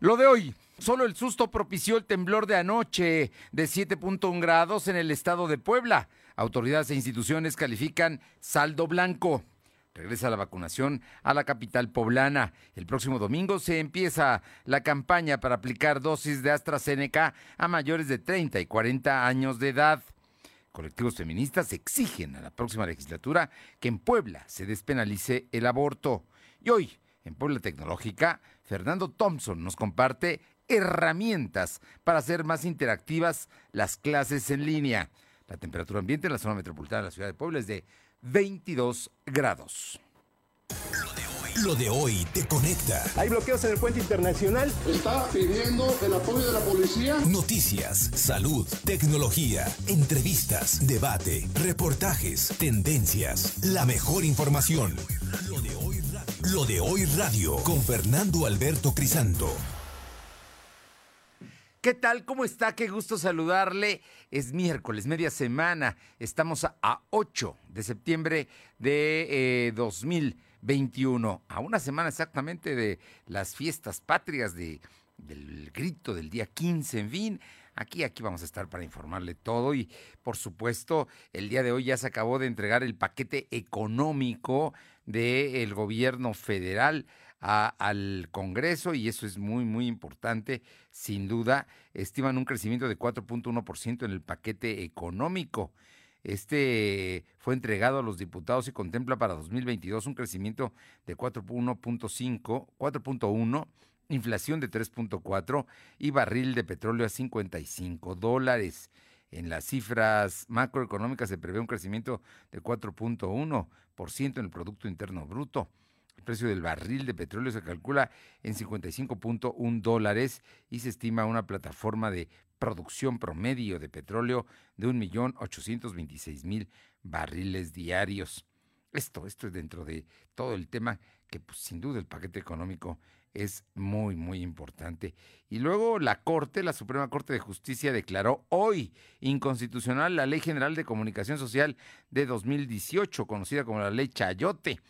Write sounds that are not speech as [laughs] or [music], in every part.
Lo de hoy, solo el susto propició el temblor de anoche de 7.1 grados en el estado de Puebla. Autoridades e instituciones califican saldo blanco. Regresa la vacunación a la capital poblana. El próximo domingo se empieza la campaña para aplicar dosis de AstraZeneca a mayores de 30 y 40 años de edad. Colectivos feministas exigen a la próxima legislatura que en Puebla se despenalice el aborto. Y hoy, en Puebla Tecnológica, Fernando Thompson nos comparte herramientas para hacer más interactivas las clases en línea. La temperatura ambiente en la zona metropolitana de la ciudad de Puebla es de 22 grados. Lo de hoy te conecta. Hay bloqueos en el puente internacional. Está pidiendo el apoyo de la policía. Noticias, salud, tecnología, entrevistas, debate, reportajes, tendencias, la mejor información. Lo de hoy Lo de hoy radio con Fernando Alberto Crisanto. ¿Qué tal? ¿Cómo está? Qué gusto saludarle. Es miércoles, media semana. Estamos a, 8 de septiembre de eh, 2021, a una semana exactamente de las fiestas patrias, de, del grito del día 15, en fin. Aquí, aquí vamos a estar para informarle todo y, por supuesto, el día de hoy ya se acabó de entregar el paquete económico del gobierno federal al Congreso y eso es muy, muy importante. Sin duda, estiman un crecimiento de 4.1% en el paquete económico. Este fue entregado a los diputados y contempla para 2022 un crecimiento de 4.1.5, 4.1, inflación de 3.4 y barril de petróleo a 55 dólares. En las cifras macroeconómicas se prevé un crecimiento de 4.1% en el Producto Interno Bruto. El precio del barril de petróleo se calcula en 55.1 dólares y se estima una plataforma de producción promedio de petróleo de 1.826.000 barriles diarios. Esto, esto es dentro de todo el tema que pues, sin duda el paquete económico es muy, muy importante. Y luego la Corte, la Suprema Corte de Justicia, declaró hoy inconstitucional la Ley General de Comunicación Social de 2018, conocida como la Ley Chayote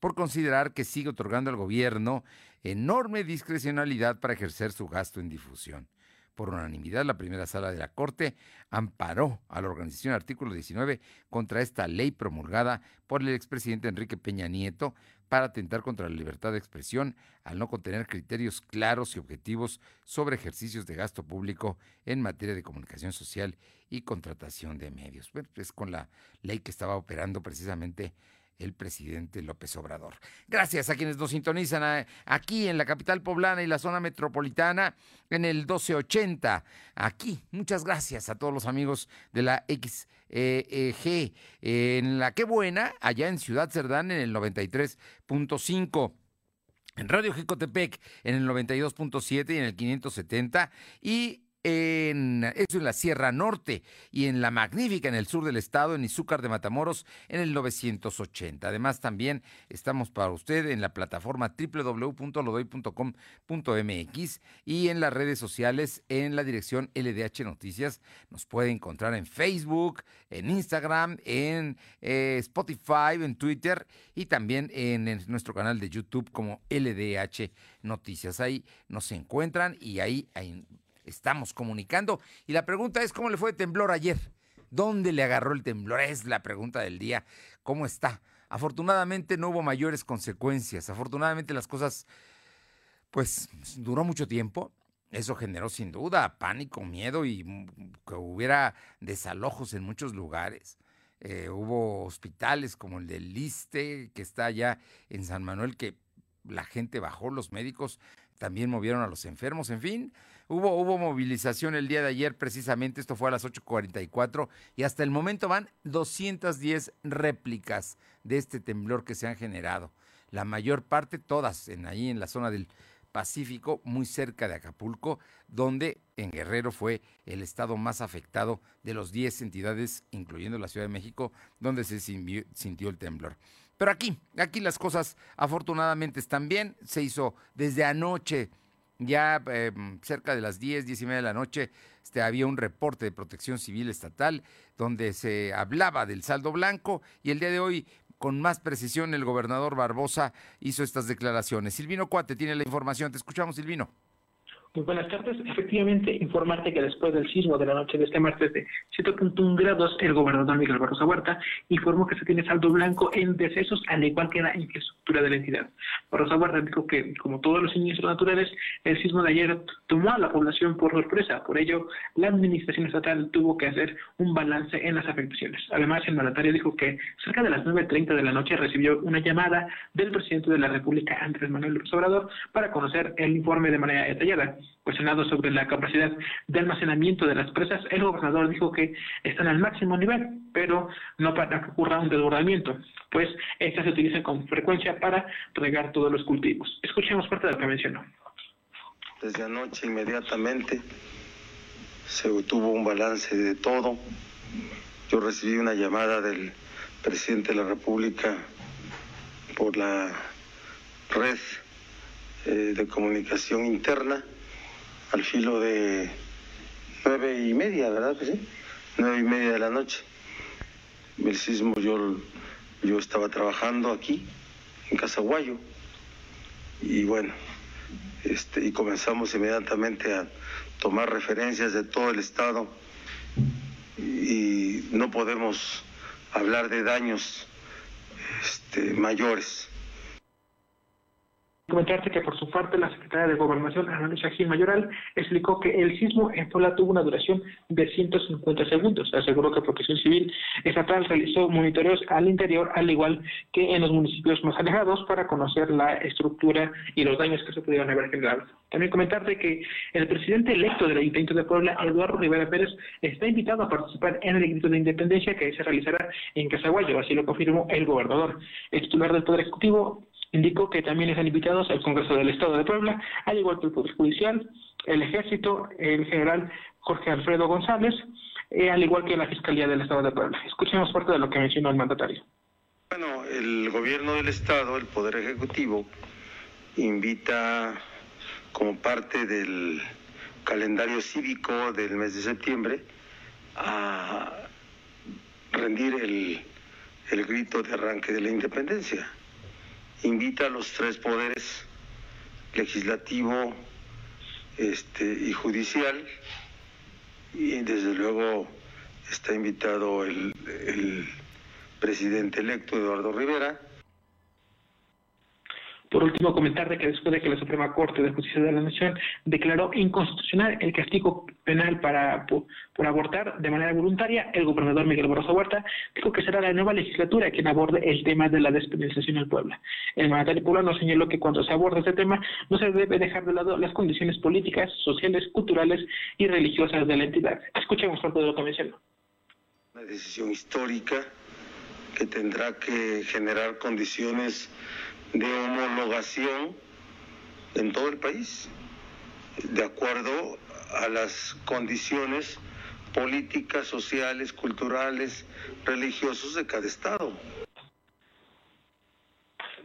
por considerar que sigue otorgando al gobierno enorme discrecionalidad para ejercer su gasto en difusión. Por unanimidad, la primera sala de la Corte amparó a la organización artículo 19 contra esta ley promulgada por el expresidente Enrique Peña Nieto para atentar contra la libertad de expresión al no contener criterios claros y objetivos sobre ejercicios de gasto público en materia de comunicación social y contratación de medios. es con la ley que estaba operando precisamente el presidente López Obrador. Gracias a quienes nos sintonizan eh, aquí en la capital poblana y la zona metropolitana en el 1280. Aquí, muchas gracias a todos los amigos de la XG e en la Qué Buena, allá en Ciudad Cerdán en el 93.5 en Radio Jicotepec en el 92.7 y en el 570 y en, eso en la Sierra Norte y en la Magnífica en el sur del estado, en Izúcar de Matamoros en el 980. Además también estamos para usted en la plataforma www.lodoy.com.mx y en las redes sociales en la dirección LDH Noticias. Nos puede encontrar en Facebook, en Instagram, en eh, Spotify, en Twitter y también en, nuestro canal de YouTube como LDH Noticias. Ahí nos encuentran y ahí, ahí estamos comunicando. Y la pregunta es, ¿cómo le fue temblor ayer? ¿Dónde le agarró el temblor? Es la pregunta del día. ¿Cómo está? Afortunadamente no hubo mayores consecuencias. Afortunadamente las cosas, pues, duró mucho tiempo. Eso generó sin duda pánico, miedo y que hubiera desalojos en muchos lugares. Eh, hubo hospitales como el del Liste, que está allá en San Manuel, que la gente bajó, los médicos también movieron a los enfermos, en fin, Hubo, hubo movilización el día de ayer, precisamente, esto fue a las 8.44, y hasta el momento van 210 réplicas de este temblor que se han generado. La mayor parte, todas en ahí en la zona del Pacífico, muy cerca de Acapulco, donde en Guerrero fue el estado más afectado de los 10 entidades, incluyendo la Ciudad de México, donde se sintió el temblor. Pero aquí, aquí las cosas afortunadamente están bien. Se hizo desde anoche ya em, cerca de las 10, 10 y media de la noche, este, había un reporte de protección civil estatal donde se hablaba del saldo blanco y el día de hoy, con más precisión, el gobernador Barbosa hizo estas declaraciones. Silvino Cuate tiene la información. Te escuchamos, Silvino. Muy buenas tardes. Efectivamente, informarte que después del sismo de la noche de este martes de 7.1 grados, el gobernador Miguel Barroso Huerta informó que se tiene saldo blanco en decesos, al igual que la infraestructura de la entidad. Barroso Huerta dijo que, como todos los siniestros naturales, el sismo de ayer tomó a la población por sorpresa. Por ello, la administración estatal tuvo que hacer un balance en las afectaciones. Además, el mandatario dijo que cerca de las 9.30 de la noche recibió una llamada del presidente de la República, Andrés Manuel López Obrador, para conocer el informe de manera detallada. Cuestionado sobre la capacidad de almacenamiento de las presas, el gobernador dijo que están al máximo nivel, pero no para que ocurra un desbordamiento, pues estas se utilizan con frecuencia para regar todos los cultivos. Escuchemos parte de lo que mencionó. Desde anoche inmediatamente se tuvo un balance de todo. Yo recibí una llamada del presidente de la República por la red eh, de comunicación interna al filo de nueve y media, ¿verdad que sí? Nueve y media de la noche. El sismo yo, yo estaba trabajando aquí, en Casaguayo, y bueno, este, y comenzamos inmediatamente a tomar referencias de todo el estado y no podemos hablar de daños este, mayores Comentarte que por su parte la secretaria de Gobernación, Ana Luisa Gil Mayoral, explicó que el sismo en Puebla tuvo una duración de 150 segundos. Aseguró que Protección Civil Estatal realizó monitoreos al interior, al igual que en los municipios más alejados, para conocer la estructura y los daños que se pudieron haber generado. También comentarte que el presidente electo del Ayuntamiento de Puebla, Eduardo Rivera Pérez, está invitado a participar en el grito de independencia que se realizará en Casaguayo, así lo confirmó el gobernador. El titular del Poder Ejecutivo Indicó que también están invitados al Congreso del Estado de Puebla, al igual que el Poder Judicial, el Ejército, el general Jorge Alfredo González, eh, al igual que la Fiscalía del Estado de Puebla. Escuchemos parte de lo que mencionó el mandatario. Bueno, el gobierno del Estado, el Poder Ejecutivo, invita como parte del calendario cívico del mes de septiembre a rendir el, el grito de arranque de la independencia invita a los tres poderes, legislativo este, y judicial, y desde luego está invitado el, el presidente electo Eduardo Rivera, por último, comentarle que después de que la Suprema Corte de Justicia de la Nación declaró inconstitucional el castigo penal para por, abortar de manera voluntaria, el gobernador Miguel Barroso Huerta dijo que será la nueva legislatura quien aborde el tema de la despenalización en Puebla. El mandatario poblano señaló que cuando se aborda este tema no se debe dejar de lado las condiciones políticas, sociales, culturales y religiosas de la entidad. Escuchemos parte de lo que mencionó. Una decisión histórica que tendrá que generar condiciones de homologación en todo el país, de acuerdo a las condiciones políticas, sociales, culturales, religiosos de cada estado.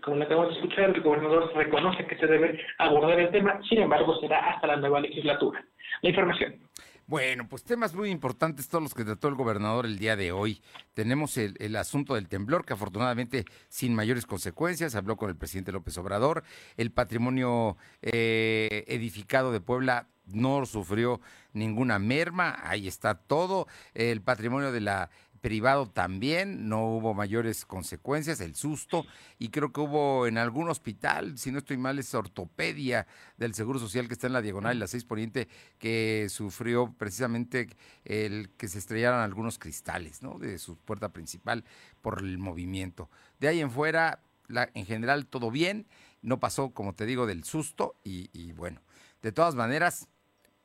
Como acabamos de escuchar, el gobernador reconoce que se debe abordar el tema, sin embargo será hasta la nueva legislatura. La información. Bueno, pues temas muy importantes todos los que trató el gobernador el día de hoy. Tenemos el, asunto del temblor, que afortunadamente sin mayores consecuencias, habló con el presidente López Obrador. El patrimonio eh, edificado de Puebla no sufrió ninguna merma, ahí está todo. El patrimonio de la privado también, no hubo mayores consecuencias, el susto, y creo que hubo en algún hospital, si no estoy mal, es ortopedia del Seguro Social que está en la diagonal de la 6 Poniente, que sufrió precisamente el que se estrellaran algunos cristales ¿no? de su puerta principal por el movimiento. De ahí en fuera, en general todo bien, no pasó, como te digo, del susto, y, y bueno, de todas maneras,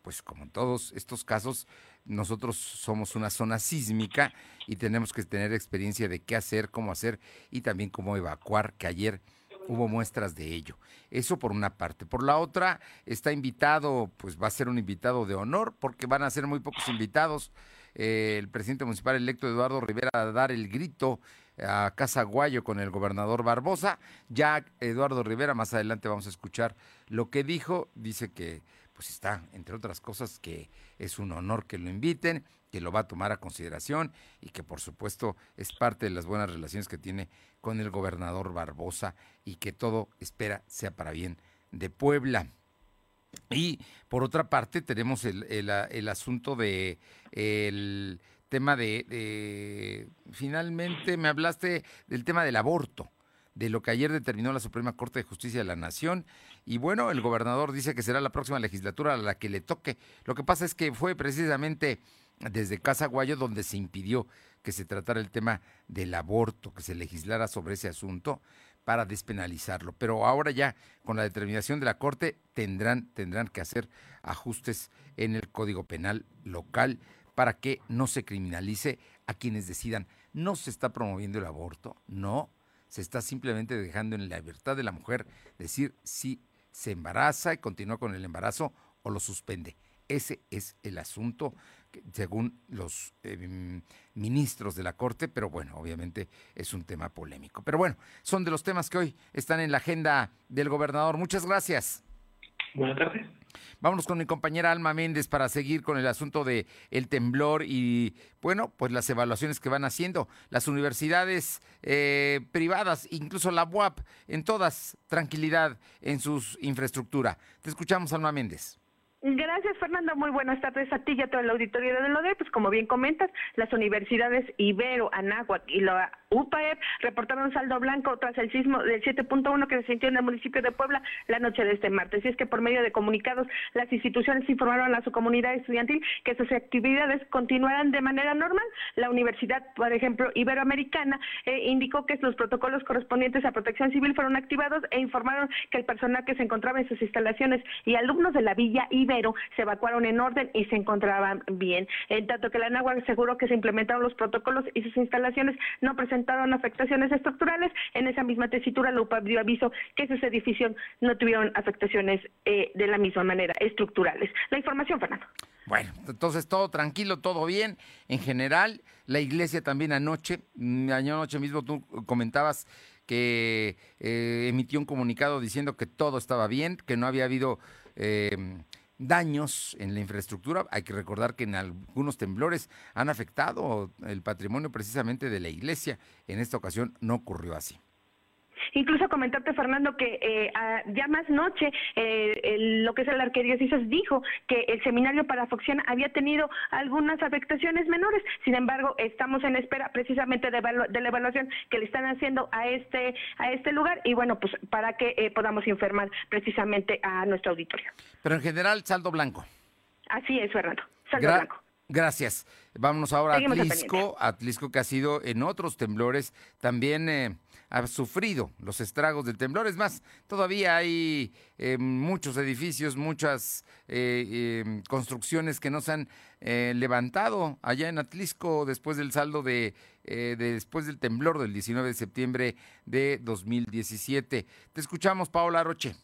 pues como en todos estos casos, nosotros somos una zona sísmica y tenemos que tener experiencia de qué hacer, cómo hacer y también cómo evacuar, que ayer hubo muestras de ello. Eso por una parte. Por la otra, está invitado, pues va a ser un invitado de honor, porque van a ser muy pocos invitados. Eh, el presidente municipal electo Eduardo Rivera a dar el grito a Casa Guayo con el gobernador Barbosa. Ya Eduardo Rivera, más adelante vamos a escuchar lo que dijo. Dice que pues está, entre otras cosas, que es un honor que lo inviten, que lo va a tomar a consideración y que por supuesto es parte de las buenas relaciones que tiene con el gobernador Barbosa y que todo espera sea para bien de Puebla. Y por otra parte tenemos el, el, asunto de el tema de, finalmente me hablaste del tema del aborto de lo que ayer determinó la Suprema Corte de Justicia de la Nación. Y bueno, el gobernador dice que será la próxima legislatura a la que le toque. Lo que pasa es que fue precisamente desde Casa Guayo donde se impidió que se tratara el tema del aborto, que se legislara sobre ese asunto para despenalizarlo. Pero ahora ya, con la determinación de la Corte, tendrán, tendrán que hacer ajustes en el Código Penal local para que no se criminalice a quienes decidan. No se está promoviendo el aborto, no, se está simplemente dejando en la libertad de la mujer decir si se embaraza y continúa con el embarazo o lo suspende. Ese es el asunto, según los em, ministros de la Corte, pero bueno, obviamente es un tema polémico. Pero bueno, son de los temas que hoy están en la agenda del gobernador. Muchas gracias. Buenas tardes. Vámonos con mi compañera Alma Méndez para seguir con el asunto de el temblor y, bueno, pues las evaluaciones que van haciendo. Las universidades eh, privadas, incluso la UAP, en todas tranquilidad en su infraestructura. Te escuchamos, Alma Méndez. Gracias, Fernando. Muy buenas tardes a ti y a todo el auditorio de LODE. Pues como bien comentas, las universidades Ibero, Anáhuac y la UPAEP reportaron saldo blanco tras el sismo del 7.1 que se sintió en el municipio de Puebla la noche de este martes. Y es que por medio de comunicados, las instituciones informaron a su comunidad estudiantil que sus actividades continuarán de manera normal. La universidad, por ejemplo, Iberoamericana, eh, indicó que los protocolos correspondientes a protección civil fueron activados e informaron que el personal que se encontraba en sus instalaciones y alumnos de la Villa Ibero se evacuaron en orden y se encontraban bien. En tanto que la NAGUA aseguró que se implementaron los protocolos y sus instalaciones no presentaron afectaciones estructurales. En esa misma tesitura, la UPA dio aviso que sus edificios no tuvieron afectaciones eh, de la misma manera estructurales. La información, Fernando. Bueno, entonces todo tranquilo, todo bien. En general, la iglesia también anoche, mm, anoche mismo tú comentabas que eh, emitió un comunicado diciendo que todo estaba bien, que no había habido eh, daños en la infraestructura. Hay que recordar que en algunos temblores han afectado el patrimonio precisamente de la iglesia. En esta ocasión no ocurrió así. Incluso comentarte, Fernando, que eh, ya más noche eh, lo que es el arquidiócesis dijo que el seminario para Foxiana había tenido algunas afectaciones menores. Sin embargo, estamos en espera precisamente de, la evaluación que le están haciendo a este a este lugar y bueno, pues para que eh, podamos informar precisamente a nuestro auditorio. Pero en general, saldo blanco. Así es, Fernando. Saldo blanco. Gracias. Vámonos ahora a Atlisco, Atlisco que ha sido en otros temblores también eh, ha sufrido los estragos del temblor. Es más, todavía hay eh, muchos edificios, muchas eh, em, construcciones que no se han levantado allá en Atlisco después del saldo de, de, después del temblor del 19 de septiembre de 2017. Te escuchamos, Paola Roche.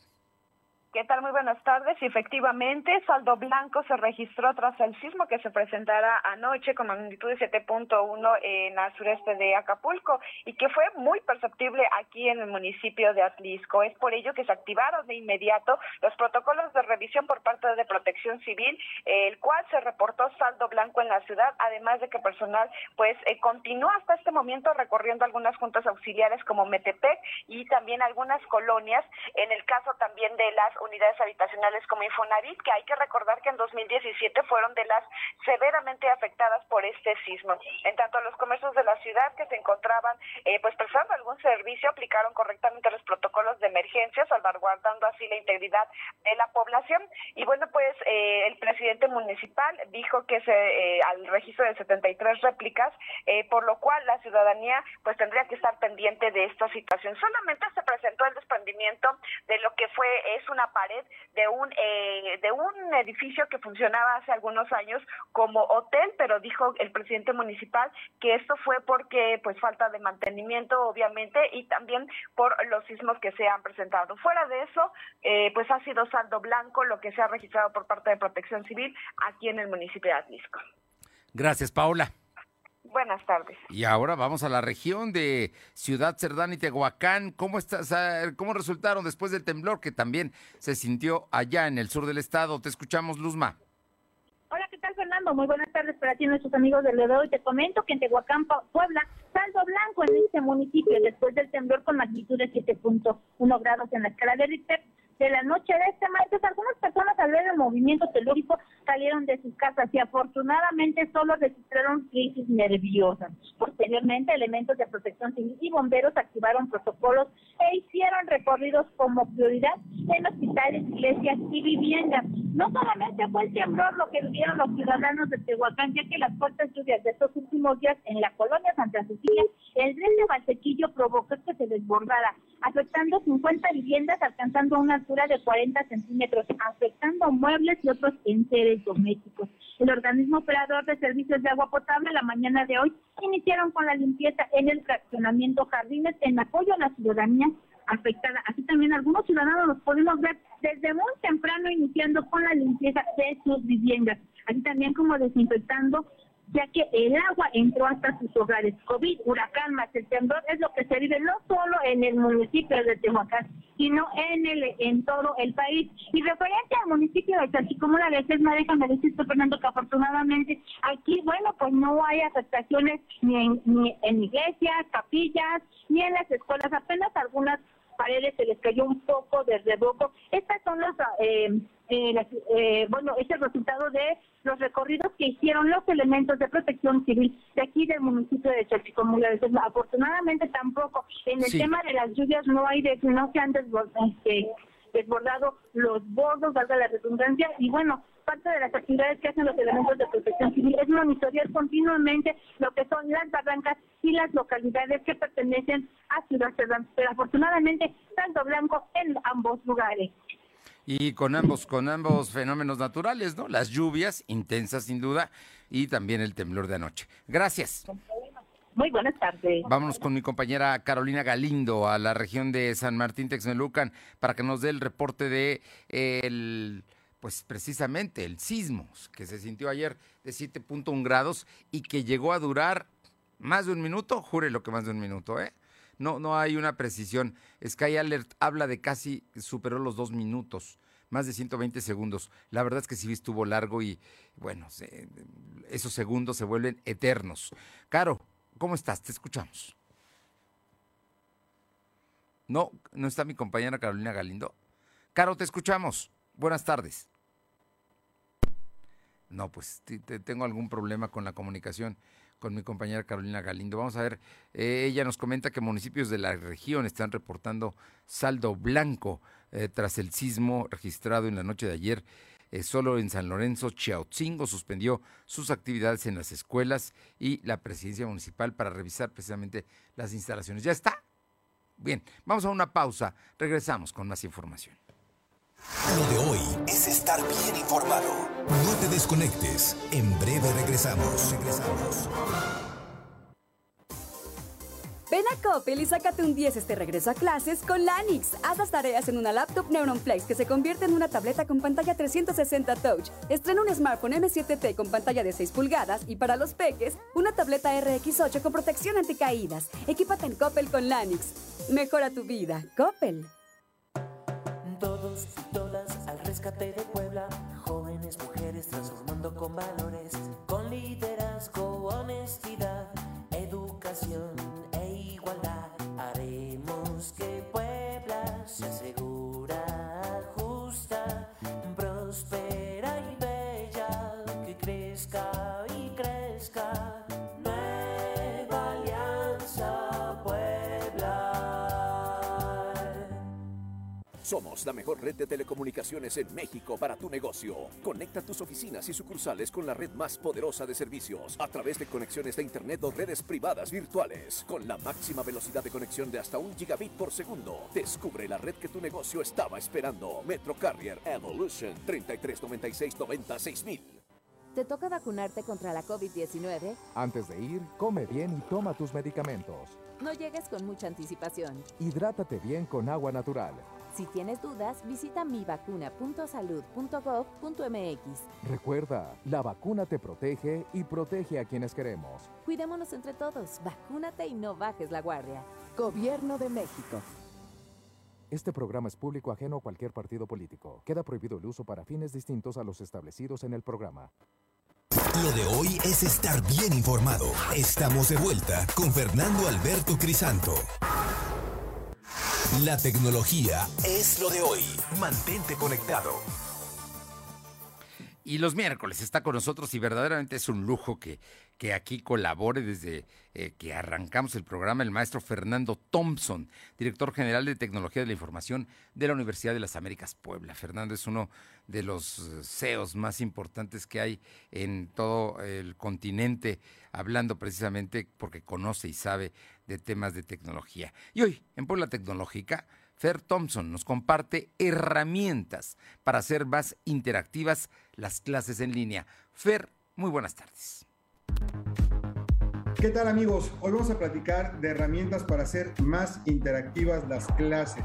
¿Qué tal? Muy buenas tardes. efectivamente, saldo blanco se registró tras el sismo que se presentará anoche con magnitud de 7.1 en el sureste de Acapulco y que fue muy perceptible aquí en el municipio de Atlisco. Es por ello que se activaron de inmediato los protocolos de revisión por parte de Protección Civil, el cual se reportó saldo blanco en la ciudad, además de que personal pues eh, continúa hasta este momento recorriendo algunas juntas auxiliares como Metepec y también algunas colonias. En el caso también de las unidades habitacionales como Infonavit, que hay que recordar que en 2017 fueron de las severamente afectadas por este sismo. En tanto, los comercios de la ciudad que se encontraban eh, pues prestando algún servicio aplicaron correctamente los protocolos de emergencia, salvaguardando así la integridad de la población. Y bueno, pues eh, el presidente municipal dijo que se eh, al registro de 73 réplicas, por lo cual la ciudadanía pues tendría que estar pendiente de esta situación. Solamente se presentó el desprendimiento de lo que fue es una pared de un eh, de un edificio que funcionaba hace algunos años como hotel, pero dijo el presidente municipal que esto fue porque pues falta de mantenimiento obviamente y también por los sismos que se han presentado. Fuera de eso, eh, pues ha sido saldo blanco lo que se ha registrado por parte de Protección Civil aquí en el municipio de Atlisco. Gracias, Paula. Buenas tardes. Y ahora vamos a la región de Ciudad Cerdán y Tehuacán. ¿Cómo, estás, ¿Cómo resultaron después del temblor que también se sintió allá en el sur del estado? Te escuchamos, Luzma. Hola, ¿qué tal, Fernando? Muy buenas tardes para ti, nuestros amigos del Ledo. Y te comento que en Tehuacán, Puebla, saldo blanco en este municipio después del temblor con magnitud de 7.1 grados en la escala de Richter de la noche de este martes, algunas personas movimiento telúrico salieron de sus casas y afortunadamente solo registraron crisis nerviosas. Posteriormente, elementos de protección civil y bomberos activaron protocolos e hicieron recorridos como prioridad en hospitales, iglesias y viviendas. No solamente fue el temblor lo que vivieron los ciudadanos de Tehuacán, ya que las fuertes lluvias de estos últimos días en la colonia Santa Cecilia, el tren de Valsequillo provocó que se desbordara, afectando 50 viviendas, alcanzando una altura de 40 centímetros, afectando muebles y otros enseres domésticos. El organismo operador de servicios de agua potable la mañana de hoy iniciaron con la limpieza en el fraccionamiento Jardines en apoyo a la ciudadanía afectada. Así también algunos ciudadanos los podemos ver desde muy temprano iniciando con la limpieza de sus viviendas, así también como desinfectando ya que el agua entró hasta sus hogares. COVID, huracán más el temblor es lo que se vive no solo en el municipio de Tehuacán, sino en el en todo el país. Y referente al municipio de Chalchicomula de Sesma, déjame decirte, Fernando, que afortunadamente aquí, bueno, pues no hay afectaciones ni en, ni en iglesias, capillas, ni en las escuelas, apenas algunas paredes se les cayó un poco de revoco. Estas son los, eh, eh, eh, bueno, es el resultado de los recorridos que hicieron los elementos de protección civil de aquí del municipio de Chachicomula. Afortunadamente tampoco en el tema de las lluvias no hay de, no se han desbordado, este, desbordado los bordos, valga la redundancia, y bueno, parte de las actividades que hacen los elementos de protección civil es monitorear continuamente lo que son las barrancas y las localidades que pertenecen a Ciudad Cerdán. Pero afortunadamente, saldo blanco en ambos lugares. Y con ambos, con ambos fenómenos naturales, ¿no? Las lluvias, intensas sin duda, y también el temblor de anoche. Gracias. Muy buenas tardes. Vámonos con mi compañera Carolina Galindo a la región de San Martín Texmelucan para que nos dé el reporte de el pues precisamente el sismo que se sintió ayer de 7.1 grados y que llegó a durar más de un minuto, jure lo que más de un minuto, ¿eh? No, no hay una precisión. Sky Alert habla de casi superó los dos minutos, más de 120 segundos. La verdad es que sí estuvo largo y bueno, esos segundos se vuelven eternos. Caro, ¿cómo estás? Te escuchamos. No, no está mi compañera Carolina Galindo. Caro, te escuchamos. Buenas tardes. No, pues tengo algún problema con la comunicación con mi compañera Carolina Galindo. Vamos a ver, eh, ella nos comenta que municipios de la región están reportando saldo blanco eh, tras el sismo registrado en la noche de ayer. Eh, solo en San Lorenzo, Chiautzingo suspendió sus actividades en las escuelas y la presidencia municipal para revisar precisamente las instalaciones. ¿Ya está? Bien, vamos a una pausa. Regresamos con más información. Lo de hoy es estar bien informado. No te desconectes. En breve regresamos. Regresamos. Ven a Coppel y sácate un 10 este regreso a clases con Lanix. Haz las tareas en una laptop Neuron Flex que se convierte en una tableta con pantalla 360 Touch. Estrena un smartphone M7T con pantalla de 6 pulgadas y para los peques, una tableta RX8 con protección anticaídas. Equípate en Coppel con Lanix. Mejora tu vida. Coppel y todas al rescate de Puebla. Jóvenes mujeres transformando con valores, con liderazgo, honestidad, educación e igualdad. Haremos que Puebla sea segura, Somos la mejor red de telecomunicaciones en México para tu negocio. Conecta tus oficinas y sucursales con la red más poderosa de servicios a través de conexiones de Internet o redes privadas virtuales. Con la máxima velocidad de conexión de hasta un gigabit por segundo. Descubre la red que tu negocio estaba esperando. Metro Carrier Evolution 3396 96000. ¿Te toca vacunarte contra la COVID-19? Antes de ir, come bien y toma tus medicamentos. No llegues con mucha anticipación. Hidrátate bien con agua natural. Si tienes dudas, visita mivacuna.salud.gov.mx. Recuerda, la vacuna te protege y protege a quienes queremos. Cuidémonos entre todos, vacúnate y no bajes la guardia. Gobierno de México. Este programa es público ajeno a cualquier partido político. Queda prohibido el uso para fines distintos a los establecidos en el programa. Lo de hoy es estar bien informado. Estamos de vuelta con Fernando Alberto Crisanto. La tecnología es lo de hoy. Mantente conectado. Y los miércoles está con nosotros y verdaderamente es un lujo que, que aquí colabore desde eh, que arrancamos el programa el maestro Fernando Thompson, director general de Tecnología de la Información de la Universidad de las Américas Puebla. Fernando es uno de los eh, CEOs más importantes que hay en todo el continente, hablando precisamente porque conoce y sabe de temas de tecnología. Y hoy, en Puebla Tecnológica, Fer Thompson nos comparte herramientas para hacer más interactivas las clases en línea. Fer, muy buenas tardes. ¿Qué tal amigos? Hoy vamos a platicar de herramientas para hacer más interactivas las clases.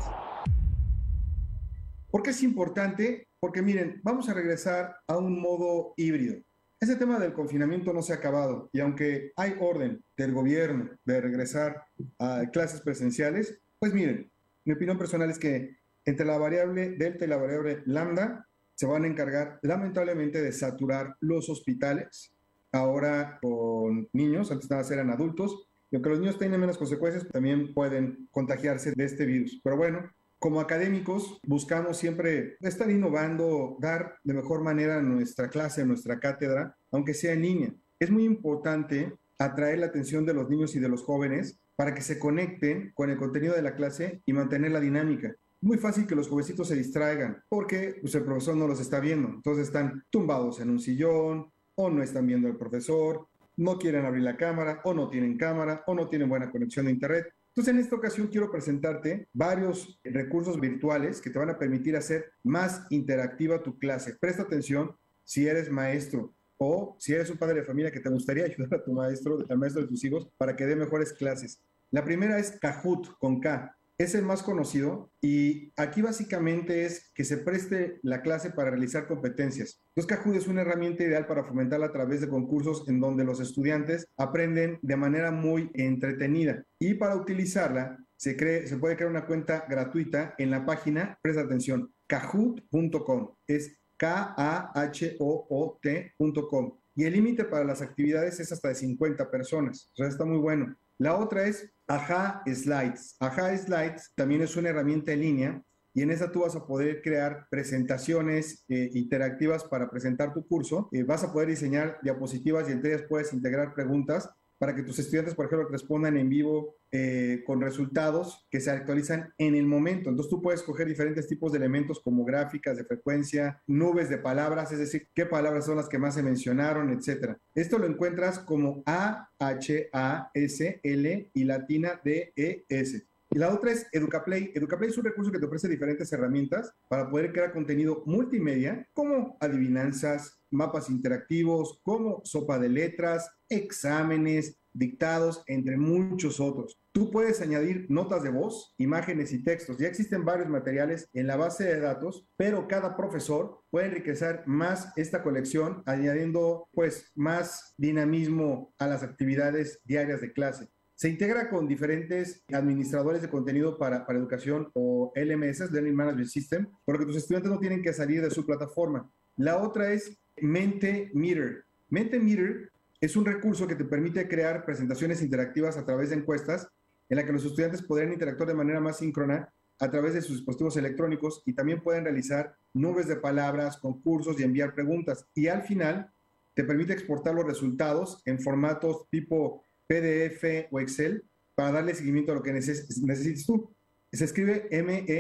¿Por qué es importante? Porque miren, vamos a regresar a un modo híbrido. Ese tema del confinamiento no se ha acabado y aunque hay orden del gobierno de regresar a clases presenciales, pues miren, mi opinión personal es que entre la variable delta y la variable lambda se van a encargar lamentablemente de saturar los hospitales, ahora con niños, antes nada eran adultos, y aunque los niños tienen menos consecuencias, también pueden contagiarse de este virus. Pero bueno, como académicos buscamos siempre estar innovando, dar de mejor manera nuestra clase, nuestra cátedra, aunque sea en línea. Es muy importante atraer la atención de los niños y de los jóvenes para que se conecten con el contenido de la clase y mantener la dinámica. Muy fácil que los jovencitos se distraigan porque pues, el profesor no los está viendo. Entonces están tumbados en un sillón o no están viendo al profesor, no quieren abrir la cámara o no tienen cámara o no tienen buena conexión de internet. Entonces, en esta ocasión quiero presentarte varios recursos virtuales que te van a permitir hacer más interactiva tu clase. Presta atención si eres maestro o si eres un padre de familia que te gustaría [laughs] ayudar a tu maestro, al maestro de tus hijos, para que dé mejores clases. La primera es Kahoot con K. Es el más conocido y aquí básicamente es que se preste la clase para realizar competencias. Entonces Kahoot es una herramienta ideal para fomentarla a través de concursos en donde los estudiantes aprenden de manera muy entretenida y para utilizarla se, cree, se puede crear una cuenta gratuita en la página, presta atención, kahoot.com. Es K-A-H-O-O-T.com. Y el límite para las actividades es hasta de 50 personas. O está muy bueno. La otra es Aja Slides. Aja Slides también es una herramienta en línea y en esa tú vas a poder crear presentaciones eh, interactivas para presentar tu curso. Eh, vas a poder diseñar diapositivas y entre ellas puedes integrar preguntas para que tus estudiantes, por ejemplo, respondan en vivo eh, con resultados que se actualizan en el momento. Entonces tú puedes coger diferentes tipos de elementos como gráficas de frecuencia, nubes de palabras, es decir, qué palabras son las que más se mencionaron, etcétera. Esto lo encuentras como A, H, A, S, L y latina D, E, S. Y la otra es EducaPlay. EducaPlay es un recurso que te ofrece diferentes herramientas para poder crear contenido multimedia como adivinanzas, mapas interactivos, como sopa de letras, exámenes, dictados, entre muchos otros. Tú puedes añadir notas de voz, imágenes y textos. Ya existen varios materiales en la base de datos, pero cada profesor puede enriquecer más esta colección añadiendo pues más dinamismo a las actividades diarias de clase. Se integra con diferentes administradores de contenido para, para educación o LMS, Learning Management System, porque tus estudiantes no tienen que salir de su plataforma. La otra es Mente Meter. Mente Meter es un recurso que te permite crear presentaciones interactivas a través de encuestas en la que los estudiantes podrán interactuar de manera más síncrona a través de sus dispositivos electrónicos y también pueden realizar nubes de palabras, concursos y enviar preguntas. Y al final te permite exportar los resultados en formatos tipo PDF o Excel para darle seguimiento a lo que necesites tú. Se escribe M-E-N-T-E-M-I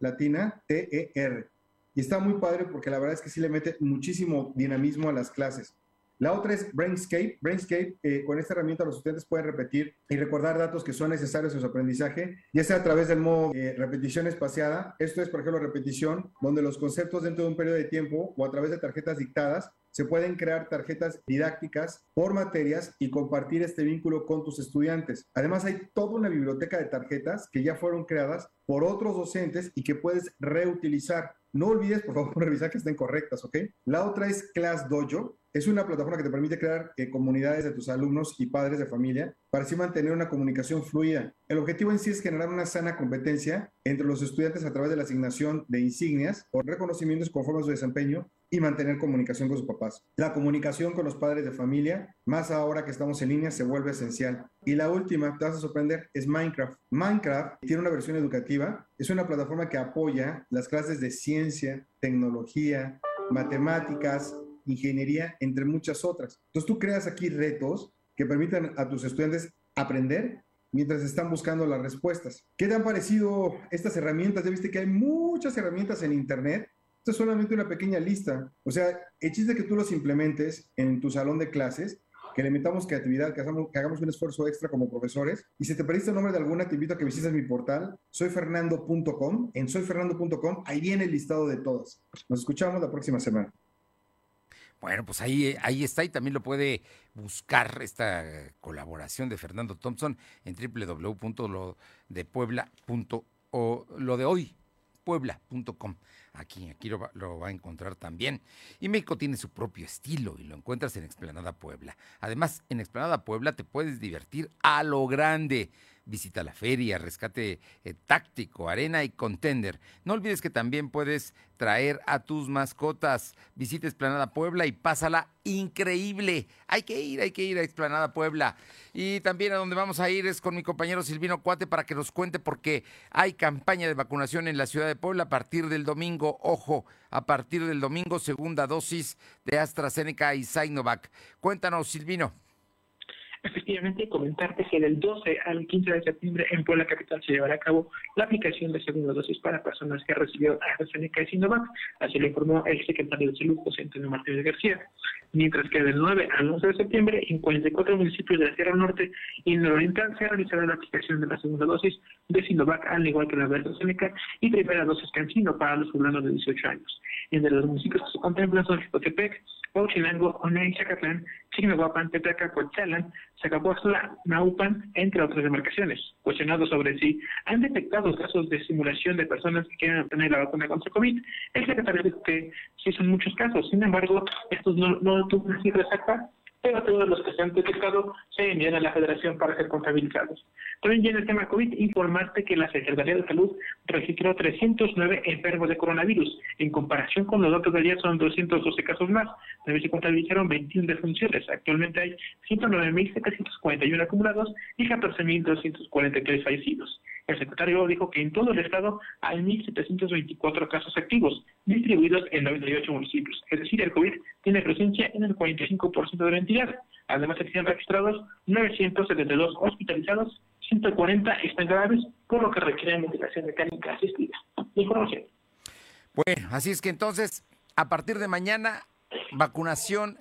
latina T-E-R. Y está muy padre porque la verdad es que sí le mete muchísimo dinamismo a las clases. La otra es Brainscape. Brainscape, eh, con esta herramienta los estudiantes pueden repetir y recordar datos que son necesarios en su aprendizaje, ya sea a través del modo eh, repetición espaciada. Esto es, por ejemplo, repetición, donde los conceptos dentro de un periodo de tiempo o a través de tarjetas dictadas se pueden crear tarjetas didácticas por materias y compartir este vínculo con tus estudiantes. Además, hay toda una biblioteca de tarjetas que ya fueron creadas por otros docentes y que puedes reutilizar. No olvides, por favor, [laughs] revisar que estén correctas, ¿ok? La otra es Class Dojo. Es una plataforma que te permite crear eh, comunidades de tus alumnos y padres de familia para así mantener una comunicación fluida. El objetivo en sí es generar una sana competencia entre los estudiantes a través de la asignación de insignias o reconocimientos conforme a su desempeño y mantener comunicación con sus papás. La comunicación con los padres de familia, más ahora que estamos en línea, se vuelve esencial. Y la última, te vas a sorprender, es Minecraft. Minecraft tiene una versión educativa, es una plataforma que apoya las clases de ciencia, tecnología, matemáticas, ingeniería, entre muchas otras. Entonces tú creas aquí retos que permitan a tus estudiantes aprender mientras están buscando las respuestas. ¿Qué te han parecido estas herramientas? Ya viste que hay muchas herramientas en Internet. Esto es solamente una pequeña lista. O sea, el chiste que tú los implementes en tu salón de clases, que le metamos creatividad, que hagamos, hagamos un esfuerzo extra como profesores. Y si te perdiste el nombre de alguna, te invito a que visites mi portal, soyfernando.com. En soyfernando.com, ahí viene el listado de todas. Nos escuchamos la próxima semana. Bueno, pues ahí, ahí está y también lo puede buscar esta colaboración de Fernando Thompson en www.lodepuebla.o lo de hoy puebla.com. Aquí, aquí lo va, lo va, a encontrar también. Y México tiene su propio estilo y lo encuentras en Explanada Puebla. Además, en Explanada Puebla te puedes divertir a lo grande visita la feria, rescate eh, táctico, arena y contender. No olvides que también puedes traer a tus mascotas. Visita Esplanada Puebla y pásala increíble. Hay que ir, hay que ir a Esplanada Puebla. Y también a donde vamos a ir es con mi compañero Silvino Cuate para que nos cuente porque hay campaña de vacunación en la ciudad de Puebla a partir del domingo. Ojo, a partir del domingo, segunda dosis de AstraZeneca y Sinovac. Cuéntanos, Silvino. Efectivamente, comentarte que del 12 al 15 de septiembre en Puebla Capital se llevará a cabo la aplicación de segunda dosis para personas que recibieron AstraZeneca y Sinovac, así lo informó el secretario de Salud, José Antonio Martínez García. Mientras que del 9 al 11 de septiembre, en 44 municipios de la Sierra Norte y Nororiental se realizará la aplicación de la segunda dosis de Sinovac, al igual que la de AstraZeneca, y primera dosis Cancino para los poblanos de 18 años. Entre los municipios que se contemplan son Jicotepec, Huachilango, Onay, Zacatlán, Chignahuapan, Tepeaca, Coetzalan, Zacapuazla, Naupan, entre otras demarcaciones. Cuestionados sobre si han detectado casos de simulación de personas que quieren obtener la vacuna contra COVID, el secretario dijo que sí son muchos casos. Sin embargo, estos no, no tuvo una cifra exacta pero todos los que se han detectado se envían a la federación para ser contabilizados. También en el tema COVID, informarte que la Secretaría de Salud registró 309 enfermos de coronavirus. En comparación con los datos de ayer son 212 casos más. También se contabilizaron 21 defunciones. Actualmente hay 109.741 acumulados y 14.243 fallecidos. El secretario dijo que en todo el estado hay 1.724 casos activos, distribuidos en 98 municipios. Es decir, el COVID tiene presencia en el 45% de la entidad. Además, han registrados 972 hospitalizados, 140 están graves, por lo que requieren ventilación mecánica asistida. Información. Bueno, así es que entonces, a partir de mañana, vacunación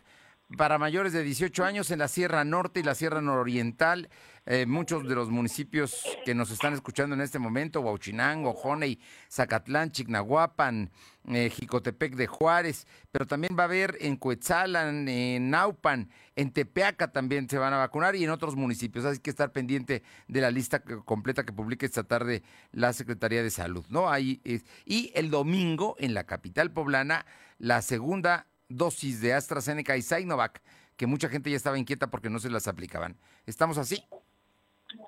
para mayores de 18 años en la Sierra Norte y la Sierra Nororiental. Eh, muchos de los municipios que nos están escuchando en este momento, Huachinango, Joney, Zacatlán, Chignahuapan, eh, Jicotepec de Juárez, pero también va a haber en Coetzalan, en Naupan, en Tepeaca también se van a vacunar y en otros municipios. Así que estar pendiente de la lista completa que publique esta tarde la Secretaría de Salud. ¿no? Ahí y el domingo en la capital poblana, la segunda dosis de AstraZeneca y Sinovac, que mucha gente ya estaba inquieta porque no se las aplicaban. ¿Estamos así?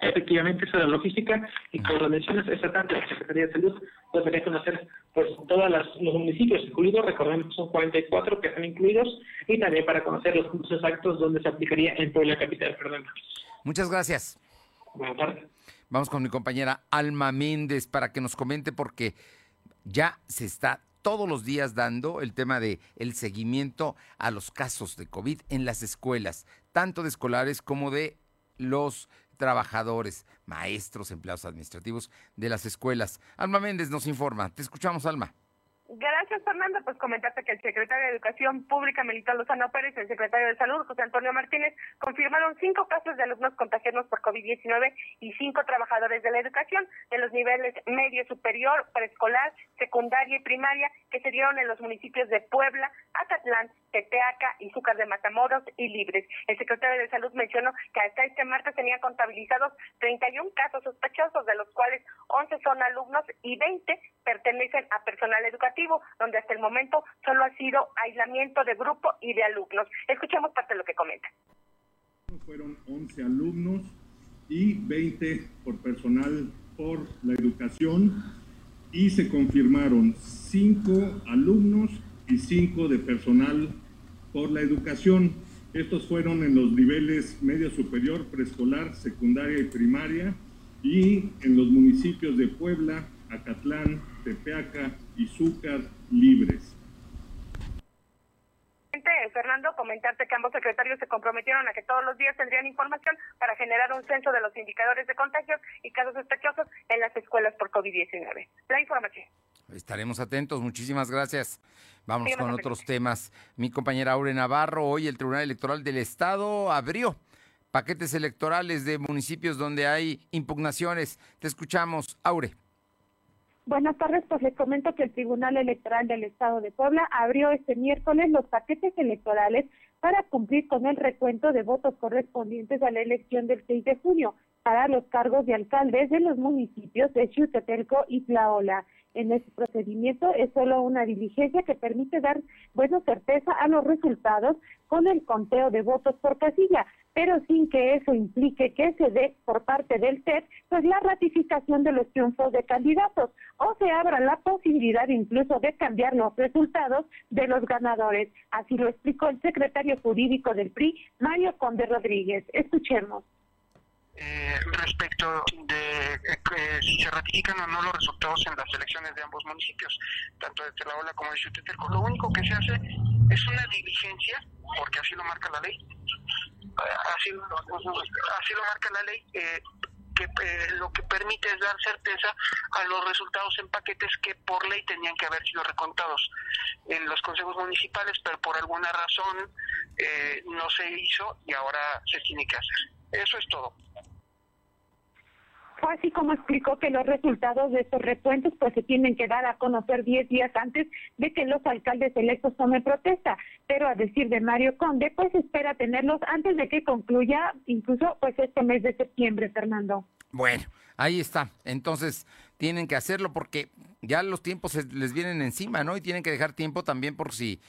Efectivamente, esa es la logística y como lo mencionas, esta tarde la Secretaría de Salud debería conocer pues, todos los municipios incluidos, recordemos que son 44 que están incluidos, y también para conocer los puntos exactos donde se aplicaría en Puebla Capital. Perdón. Muchas gracias. Buenas tardes. Vamos con mi compañera Alma Méndez para que nos comente porque ya se está todos los días dando el tema de el seguimiento a los casos de COVID en las escuelas, tanto de escolares como de los trabajadores, maestros, empleados administrativos de las escuelas. Alma Méndez nos informa. Te escuchamos, Alma. Gracias, Fernando. Pues comentarte que el secretario de Educación Pública, Melita Lozano Pérez, el secretario de Salud, José Antonio Martínez, confirmaron cinco casos de alumnos contagiados por COVID-19 y cinco trabajadores de la educación de los niveles medio superior, preescolar, secundaria y primaria que se dieron en los municipios de Puebla, Atatlán, Tepeaca, Izúcar de Matamoros y Libres. El secretario de Salud mencionó que hasta este martes tenía contabilizados 31 casos sospechosos, de los cuales 11 son alumnos y 20 pertenecen a personal educativo, donde hasta el momento solo ha sido aislamiento de grupo y de alumnos. Escuchemos parte de lo que comenta. Fueron 11 alumnos y 20 por personal por la educación y se confirmaron 5 alumnos y cinco de personal por la educación. Estos fueron en los niveles medio superior, preescolar, secundaria y primaria y en los municipios de Puebla, Acatlán, Tepeaca, Izúcar, Libres. Fernando, comentarte que ambos secretarios se comprometieron a que todos los días tendrían información para generar un censo de los indicadores de contagios y casos sospechosos en las escuelas por COVID-19. La información. Estaremos atentos, muchísimas gracias. Vamos con otros temas. Mi compañera Aure Navarro, hoy el Tribunal Electoral del Estado abrió paquetes electorales de municipios donde hay impugnaciones. Te escuchamos, Aure. Buenas tardes, pues les comento que el Tribunal Electoral del Estado de Puebla abrió este miércoles los paquetes electorales para cumplir con el recuento de votos correspondientes a la elección del 6 de junio para los cargos de alcaldes de los municipios de Chutetelco y Tlaola. En este procedimiento es solo una diligencia que permite dar buena certeza a los resultados con el conteo de votos por casilla, pero sin que eso implique que se dé por parte del TED pues la ratificación de los triunfos de candidatos o se abra la posibilidad incluso de cambiar los resultados de los ganadores. Así lo explicó el secretario jurídico del PRI, Mario Conde Rodríguez. Escuchemos. Eh, respecto de eh, si se ratifican o no los resultados en las elecciones de ambos municipios, tanto de Telaola como de Xutetelco. Lo único que se hace es una diligencia, porque así lo marca la ley, así, así lo marca la ley, eh, que eh, lo que permite es dar certeza a los resultados en paquetes que por ley tenían que haber sido recontados en los consejos municipales, pero por alguna razón eh, no se hizo y ahora se tiene que hacer. Eso es todo. Fue así como explicó que los resultados de estos recuentos pues se tienen que dar a conocer 10 días antes de que los alcaldes electos tomen protesta, pero a decir de Mario Conde pues espera tenerlos antes de que concluya incluso pues este mes de septiembre, Fernando. Bueno, ahí está. Entonces tienen que hacerlo porque ya los tiempos les vienen encima, ¿no? Y tienen que dejar tiempo también por si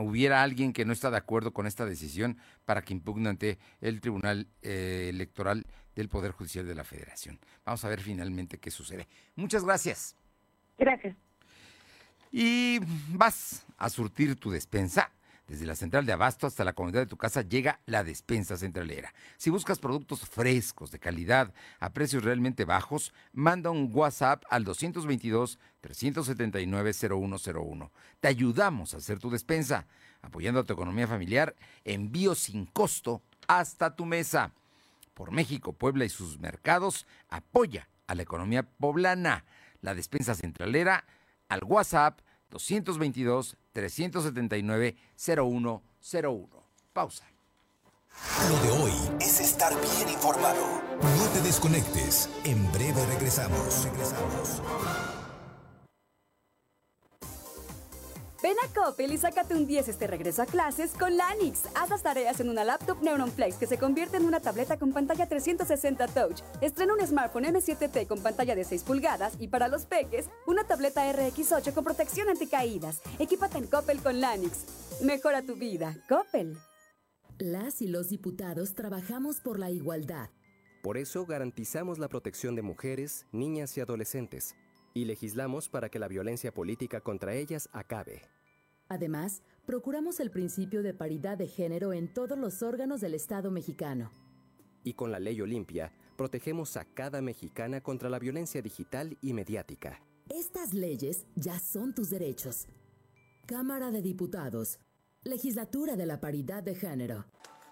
hubiera alguien que no está de acuerdo con esta decisión para que impugne ante el Tribunal eh, Electoral del Poder Judicial de la Federación. Vamos a ver finalmente qué sucede. Muchas gracias. Gracias. Y vas a surtir tu despensa. Desde la central de abasto hasta la comunidad de tu casa llega la despensa centralera. Si buscas productos frescos, de calidad, a precios realmente bajos, manda un WhatsApp al 222-379-0101. Te ayudamos a hacer tu despensa, apoyando a tu economía familiar, envío sin costo hasta tu mesa por México, Puebla y sus mercados, apoya a la economía poblana. La despensa centralera al WhatsApp 222-379-0101. Pausa. Lo de hoy es estar bien informado. No te desconectes. En breve regresamos. Regresamos. Ven a Coppel y sácate un 10 este regreso a clases con Lanix. Haz las tareas en una laptop Neuron Flex que se convierte en una tableta con pantalla 360 Touch. Estrena un smartphone M7T con pantalla de 6 pulgadas y para los peques, una tableta RX8 con protección anticaídas. Equípate en Coppel con Lanix. Mejora tu vida. Coppel. Las y los diputados trabajamos por la igualdad. Por eso garantizamos la protección de mujeres, niñas y adolescentes y legislamos para que la violencia política contra ellas acabe. Además, procuramos el principio de paridad de género en todos los órganos del Estado mexicano. Y con la ley Olimpia, protegemos a cada mexicana contra la violencia digital y mediática. Estas leyes ya son tus derechos. Cámara de Diputados. Legislatura de la Paridad de Género.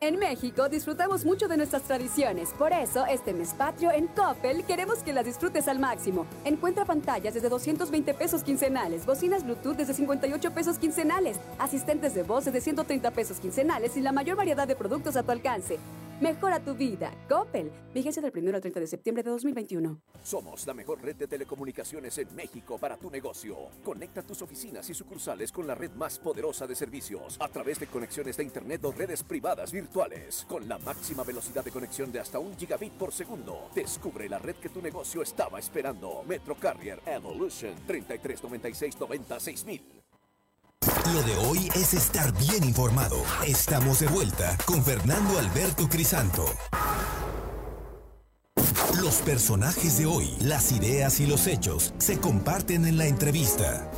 En México disfrutamos mucho de nuestras tradiciones, por eso este mes patrio en Coppel queremos que las disfrutes al máximo. Encuentra pantallas desde 220 pesos quincenales, bocinas Bluetooth desde 58 pesos quincenales, asistentes de voz desde 130 pesos quincenales y la mayor variedad de productos a tu alcance. Mejora tu vida. Coppel. Vigencia del 1 al 30 de septiembre de 2021. Somos la mejor red de telecomunicaciones en México para tu negocio. Conecta tus oficinas y sucursales con la red más poderosa de servicios a través de conexiones de Internet o redes privadas virtuales. Con la máxima velocidad de conexión de hasta un gigabit por segundo. Descubre la red que tu negocio estaba esperando. Metro Carrier Evolution 3396 Lo de hoy es estar bien informado. Estamos de vuelta con Fernando Alberto Crisanto. Los personajes de hoy, las ideas y los hechos se comparten en la entrevista.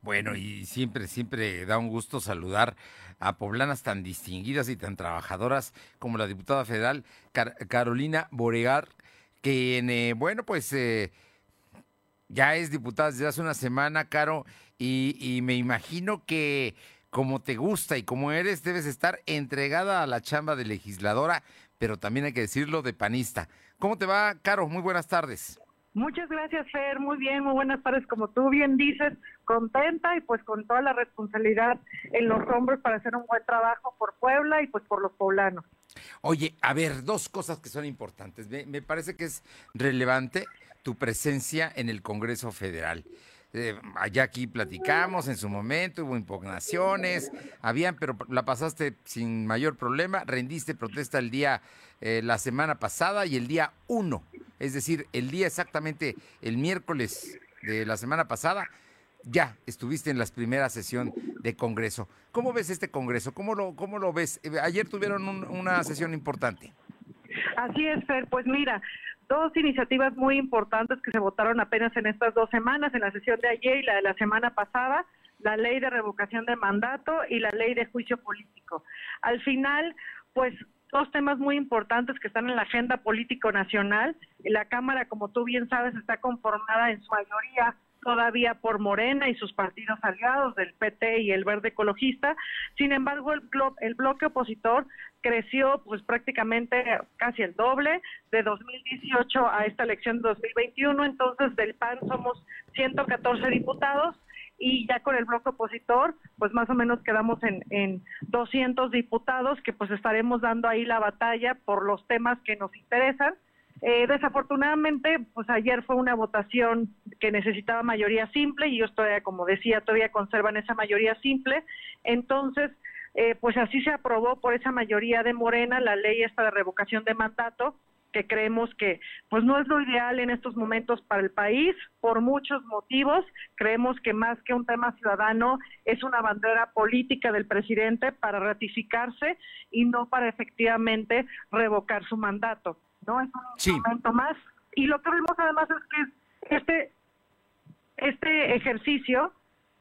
Bueno, y siempre, siempre da un gusto saludar a poblanas tan distinguidas y tan trabajadoras como la diputada federal Carolina Boregar, que, eh, bueno, pues eh, ya es diputada desde hace una semana, Caro, y, y me imagino que como te gusta y como eres, debes estar entregada a la chamba de legisladora, pero también hay que decirlo de panista. ¿Cómo te va, Caro? Muy buenas tardes. Muchas gracias, Fer. Muy bien, muy buenas tardes. Como tú bien dices, contenta y pues con toda la responsabilidad en los hombros para hacer un buen trabajo por Puebla y pues por los poblanos. Oye, a ver, dos cosas que son importantes. Me, me parece que es relevante tu presencia en el Congreso Federal. Eh, allá aquí platicamos en su momento, hubo impugnaciones, habían, pero la pasaste sin mayor problema, rendiste protesta el día, eh, la semana pasada y el día 1, es decir, el día exactamente el miércoles de la semana pasada, ya estuviste en la primera sesión de Congreso. ¿Cómo ves este Congreso? ¿Cómo lo, cómo lo ves? Eh, ayer tuvieron una sesión importante. Así es, Fer. Pues mira, dos iniciativas muy importantes que se votaron apenas en estas dos semanas, en la sesión de ayer y la de la semana pasada, la ley de revocación de mandato y la ley de juicio político. Al final, pues dos temas muy importantes que están en la agenda político nacional. La Cámara, como tú bien sabes, está conformada en su mayoría todavía por Morena y sus partidos aliados del PT y el Verde Ecologista. Sin embargo, el, el bloque opositor creció pues prácticamente casi el doble de 2018 a esta elección de 2021. Entonces, del PAN somos 114 diputados y ya con el bloque opositor, pues más o menos quedamos en, en 200 diputados que pues estaremos dando ahí la batalla por los temas que nos interesan eh, desafortunadamente, pues ayer fue una votación que necesitaba mayoría simple y ellos todavía, como decía, todavía conservan esa mayoría simple. Entonces, eh, pues así se aprobó por esa mayoría de Morena la ley esta de revocación de mandato que creemos que pues no es lo ideal en estos momentos para el país por muchos motivos. Creemos que más que un tema ciudadano es una bandera política del presidente para ratificarse y no para efectivamente revocar su mandato. ¿No? Es un momento más. Y lo que vemos además es que este, este ejercicio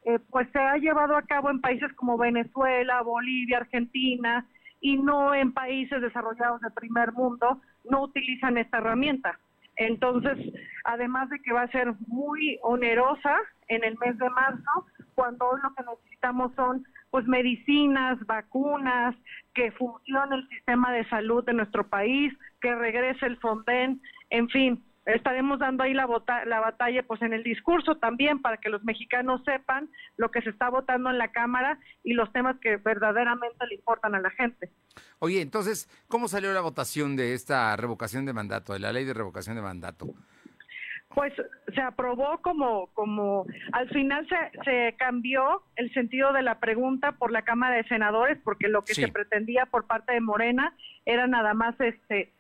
eh, pues se ha llevado a cabo en países como Venezuela, Bolivia, Argentina, y no en países desarrollados del primer mundo, no utilizan esta herramienta. Entonces, además de que va a ser muy onerosa en el mes de marzo, cuando hoy lo que necesitamos son pues medicinas, vacunas, que funcione el sistema de salud de nuestro país, que regrese el Fonden, en fin, estaremos dando ahí la, la batalla pues en el discurso también para que los mexicanos sepan lo que se está votando en la Cámara y los temas que verdaderamente le importan a la gente. Oye, entonces, ¿cómo salió la votación de esta revocación de mandato, de la ley de revocación de mandato? Pues se aprobó como, como al final se, se cambió el sentido de la pregunta por la Cámara de Senadores, porque lo que se pretendía por parte de Morena era nada más este,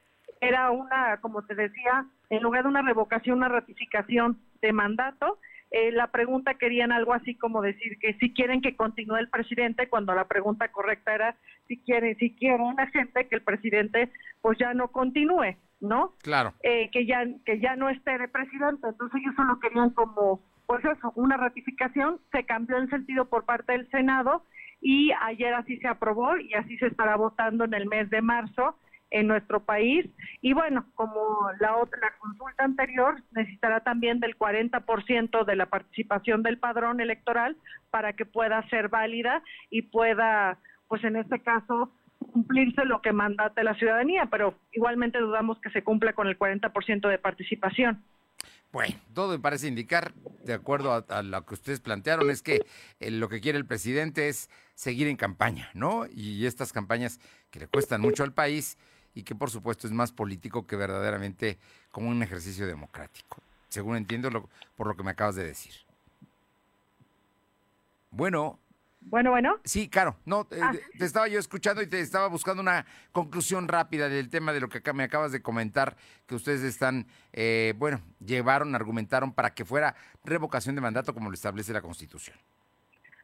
era una, como te decía, en lugar de una revocación, una ratificación de mandato. Eh, la pregunta querían algo así como decir que si quieren que continúe el presidente, cuando la pregunta correcta era si quieren, si quieren la gente que el presidente pues ya no continúe. ¿No? Claro. Eh, que ya que ya no esté de presidente, entonces ellos solo querían como pues eso, una ratificación, se cambió el sentido por parte del Senado y ayer así se aprobó y así se estará votando en el mes de marzo en nuestro país y bueno, como la otra la consulta anterior necesitará también del 40% de la participación del padrón electoral para que pueda ser válida y pueda pues en este caso cumplirse lo que mandate la ciudadanía, pero igualmente dudamos que se cumpla con el 40% de participación. Bueno, todo me parece indicar, de acuerdo a, lo que ustedes plantearon, es que eh, lo que quiere el presidente es seguir en campaña, ¿no? Y estas campañas que le cuestan mucho al país y que por supuesto es más político que verdaderamente como un ejercicio democrático, según entiendo por lo que me acabas de decir. Bueno. Bueno, bueno. Sí, claro. No, eh, Ah. te estaba yo escuchando y te estaba buscando una conclusión rápida del tema de lo que acá me acabas de comentar, que ustedes están, eh, bueno, llevaron, argumentaron para que fuera revocación de mandato como lo establece la Constitución.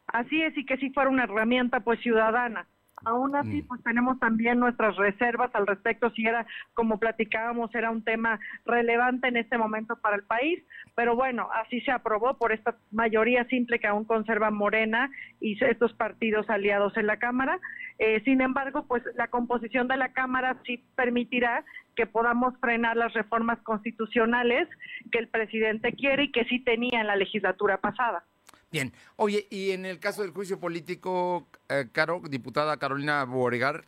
Así es, y que sí fuera una herramienta pues ciudadana. Aún así, pues tenemos también nuestras reservas al respecto, si era, como platicábamos, era un tema relevante en este momento para el país, pero bueno, así se aprobó por esta mayoría simple que aún conserva Morena y estos partidos aliados en la Cámara. Eh, sin embargo, pues la composición de la Cámara sí permitirá que podamos frenar las reformas constitucionales que el presidente quiere y que sí tenía en la legislatura pasada. Bien, oye, y en el caso del juicio político, eh, Caro, diputada Carolina Boregar,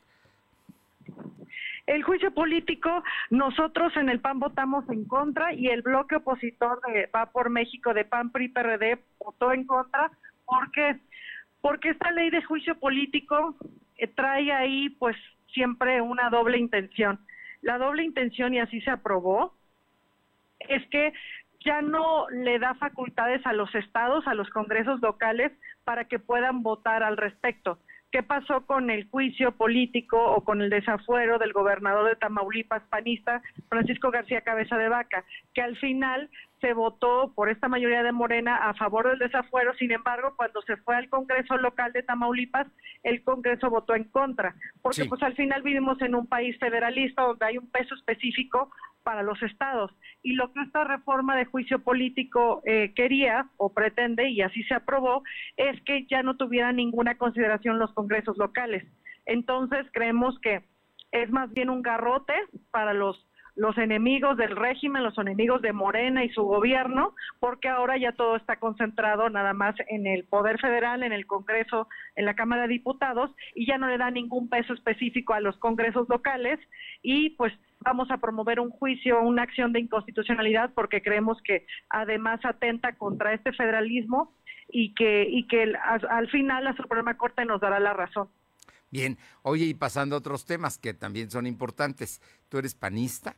El juicio político, nosotros en el PAN votamos en contra y el bloque opositor de Va por México de PAN PRI PRD votó en contra. Porque porque esta ley de juicio político eh, trae ahí pues siempre una doble intención. La doble intención y así se aprobó es que ya no le da facultades a los estados, a los congresos locales, para que puedan votar al respecto. ¿Qué pasó con el juicio político o con el desafuero del gobernador de Tamaulipas panista, Francisco García Cabeza de Vaca? Que al final se votó por esta mayoría de Morena a favor del desafuero, sin embargo, cuando se fue al Congreso local de Tamaulipas, el Congreso votó en contra, porque Sí. pues al final vivimos en un país federalista donde hay un peso específico para los estados. Y lo que esta reforma de juicio político eh, quería o pretende, y así se aprobó, es que ya no tuviera ninguna consideración los congresos locales. Entonces creemos que es más bien un garrote para los los enemigos del régimen, los enemigos de Morena y su gobierno, porque ahora ya todo está concentrado nada más en el Poder Federal, en el Congreso, en la Cámara de Diputados, y ya no le da ningún peso específico a los congresos locales, y pues vamos a promover un juicio, una acción de inconstitucionalidad, porque creemos que además atenta contra este federalismo y que, y que al, al final la Suprema Corte nos dará la razón. bien, oye, y pasando a otros temas que también son importantes, tú eres panista,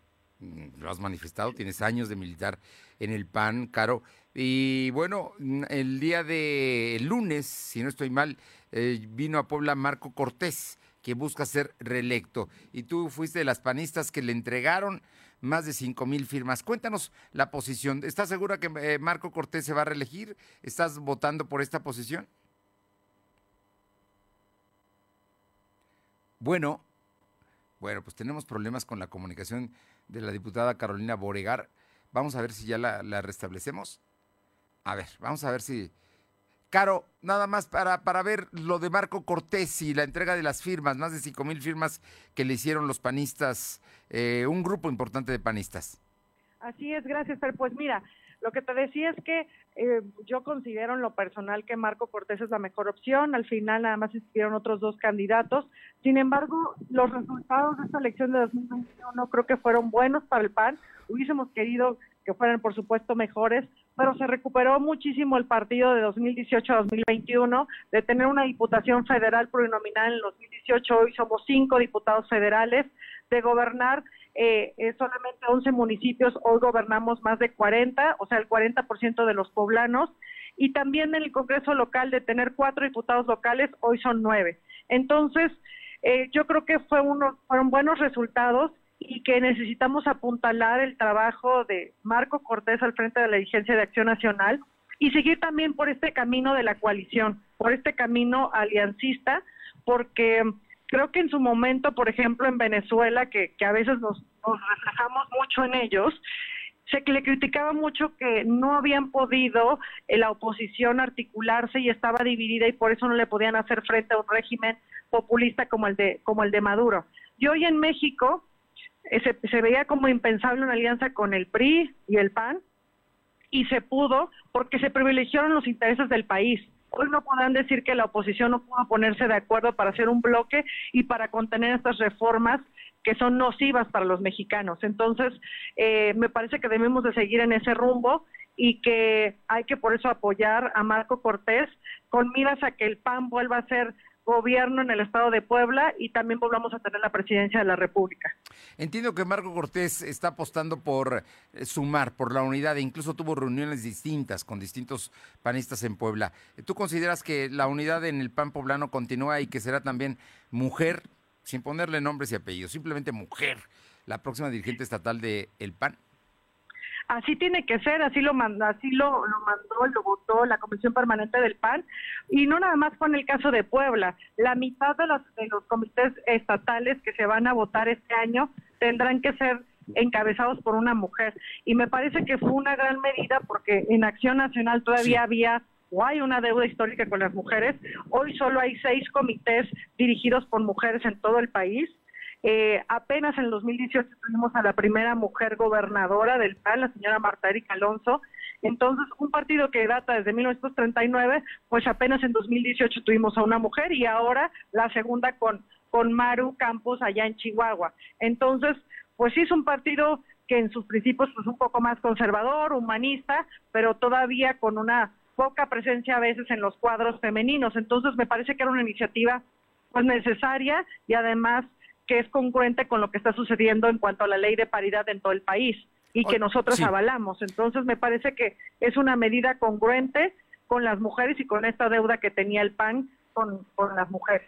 lo has manifestado, tienes años de militar en el PAN, Caro, y bueno, mm, el día de lunes, si no estoy mal, eh, vino a Puebla Marco Cortés, que busca ser reelecto, y tú fuiste de las panistas que le entregaron más de cinco mil firmas. Cuéntanos la posición. ¿Estás segura que eh, Marco Cortés se va a reelegir? ¿Estás votando por esta posición? Bueno, bueno, pues tenemos problemas con la comunicación de la diputada Carolina Boregar. Vamos a ver si ya la, restablecemos. A ver, vamos a ver si... Caro, nada más para, para ver lo de Marco Cortés y la entrega de las firmas, más de cinco mil firmas que le hicieron los panistas, eh, un grupo importante de panistas. Así es, gracias, pero pues mira, lo que te decía es que eh, yo considero en lo personal que Marco Cortés es la mejor opción, al final nada más estuvieron otros dos candidatos, sin embargo, los resultados de esta elección de 2021 creo que fueron buenos para el PAN, hubiésemos querido que fueran por supuesto mejores, pero se recuperó muchísimo el partido de 2018 a 2021, de tener una diputación federal plurinominal en el 2018, hoy somos cinco diputados federales, de gobernar eh, eh, solamente 11 municipios, hoy gobernamos más de 40, o sea, el 40% de los poblanos, y también en el Congreso local de tener cuatro diputados locales, hoy son nueve. Entonces, eh, yo creo que fue uno, fueron buenos resultados y que necesitamos apuntalar el trabajo de Marco Cortés al frente de la dirigencia de Acción Nacional y seguir también por este camino de la coalición, por este camino aliancista, porque creo que en su momento, por ejemplo, en Venezuela, que, a veces nos, nos reflejamos mucho en ellos, se le criticaba mucho que no habían podido eh, la oposición articularse y estaba dividida y por eso no le podían hacer frente a un régimen populista como el de como el de Maduro. Y hoy en México eh, se veía como impensable una alianza con el PRI y el PAN y se pudo porque se privilegiaron los intereses del país. Hoy no podrán decir que la oposición no pudo ponerse de acuerdo para hacer un bloque y para contener estas reformas que son nocivas para los mexicanos. Entonces, eh, me parece que debemos de seguir en ese rumbo y que hay que por eso apoyar a Marco Cortés con miras a que el PAN vuelva a ser gobierno en el estado de Puebla y también volvamos a tener la presidencia de la República. Entiendo que Marco Cortés está apostando por eh, sumar, por la unidad, e incluso tuvo reuniones distintas con distintos panistas en Puebla. ¿Tú consideras que la unidad en el PAN poblano continúa y que será también mujer, sin ponerle nombres y apellidos, simplemente mujer, la próxima dirigente estatal del el PAN? Así tiene que ser, así lo mandó, así lo, lo mandó, lo votó la Comisión Permanente del PAN, y no nada más con el caso de Puebla, la mitad de los, de los comités estatales que se van a votar este año tendrán que ser encabezados por una mujer. Y me parece que fue una gran medida porque en Acción Nacional todavía había o hay una deuda histórica con las mujeres. Hoy solo hay seis comités dirigidos por mujeres en todo el país eh, apenas en el 2018 tuvimos a la primera mujer gobernadora del PAN, la señora Marta Erika Alonso. Entonces, un partido que data desde 1939, pues apenas en 2018 tuvimos a una mujer y ahora la segunda con, con Maru Campos allá en Chihuahua. Entonces, pues sí es un partido que en sus principios pues un poco más conservador, humanista, pero todavía con una poca presencia a veces en los cuadros femeninos. Entonces, me parece que era una iniciativa pues necesaria y además que es congruente con lo que está sucediendo en cuanto a la ley de paridad en todo el país y que nosotros avalamos. Entonces, me parece que es una medida congruente con las mujeres y con esta deuda que tenía el PAN con, con las mujeres.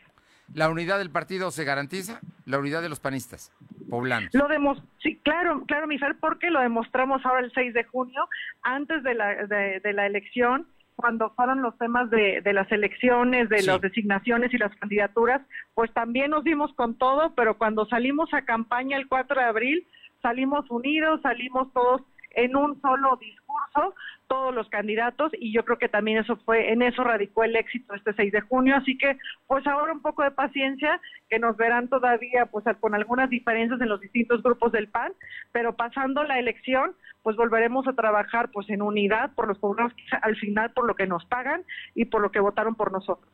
¿La unidad del partido se garantiza? La unidad de los panistas poblanos. Lo demos, sí, claro, claro, Mifer, porque lo demostramos ahora el 6 de junio, antes de la, de la elección, cuando fueron los temas de, de las elecciones, de las designaciones y las candidaturas, pues también nos dimos con todo, pero cuando salimos a campaña el 4 de abril, salimos unidos, salimos todos en un solo discurso todos los candidatos y yo creo que también eso fue en eso radicó el éxito este 6 de junio, así que pues ahora un poco de paciencia que nos verán todavía pues con algunas diferencias en los distintos grupos del PAN, pero pasando la elección pues volveremos a trabajar pues en unidad por los poblanos al final por lo que nos pagan y por lo que votaron por nosotros.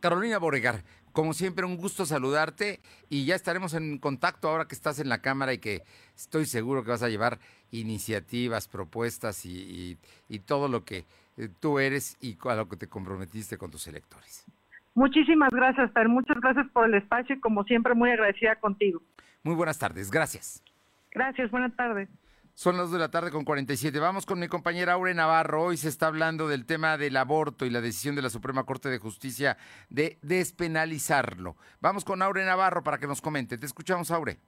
Carolina Boregar, como siempre, un gusto saludarte y ya estaremos en contacto ahora que estás en la Cámara y que estoy seguro que vas a llevar iniciativas, propuestas y, todo lo que eh, tú eres y a lo que te comprometiste con tus electores. Muchísimas gracias, Per. Muchas gracias por el espacio y como siempre muy agradecida contigo. Muy buenas tardes, gracias. Gracias, buenas tardes. Son las 2 de la tarde con 47. Vamos con mi compañera Aure Navarro. Hoy se está hablando del tema del aborto y la decisión de la Suprema Corte de Justicia de despenalizarlo. Vamos con Aure Navarro para que nos comente. Te escuchamos, Aure.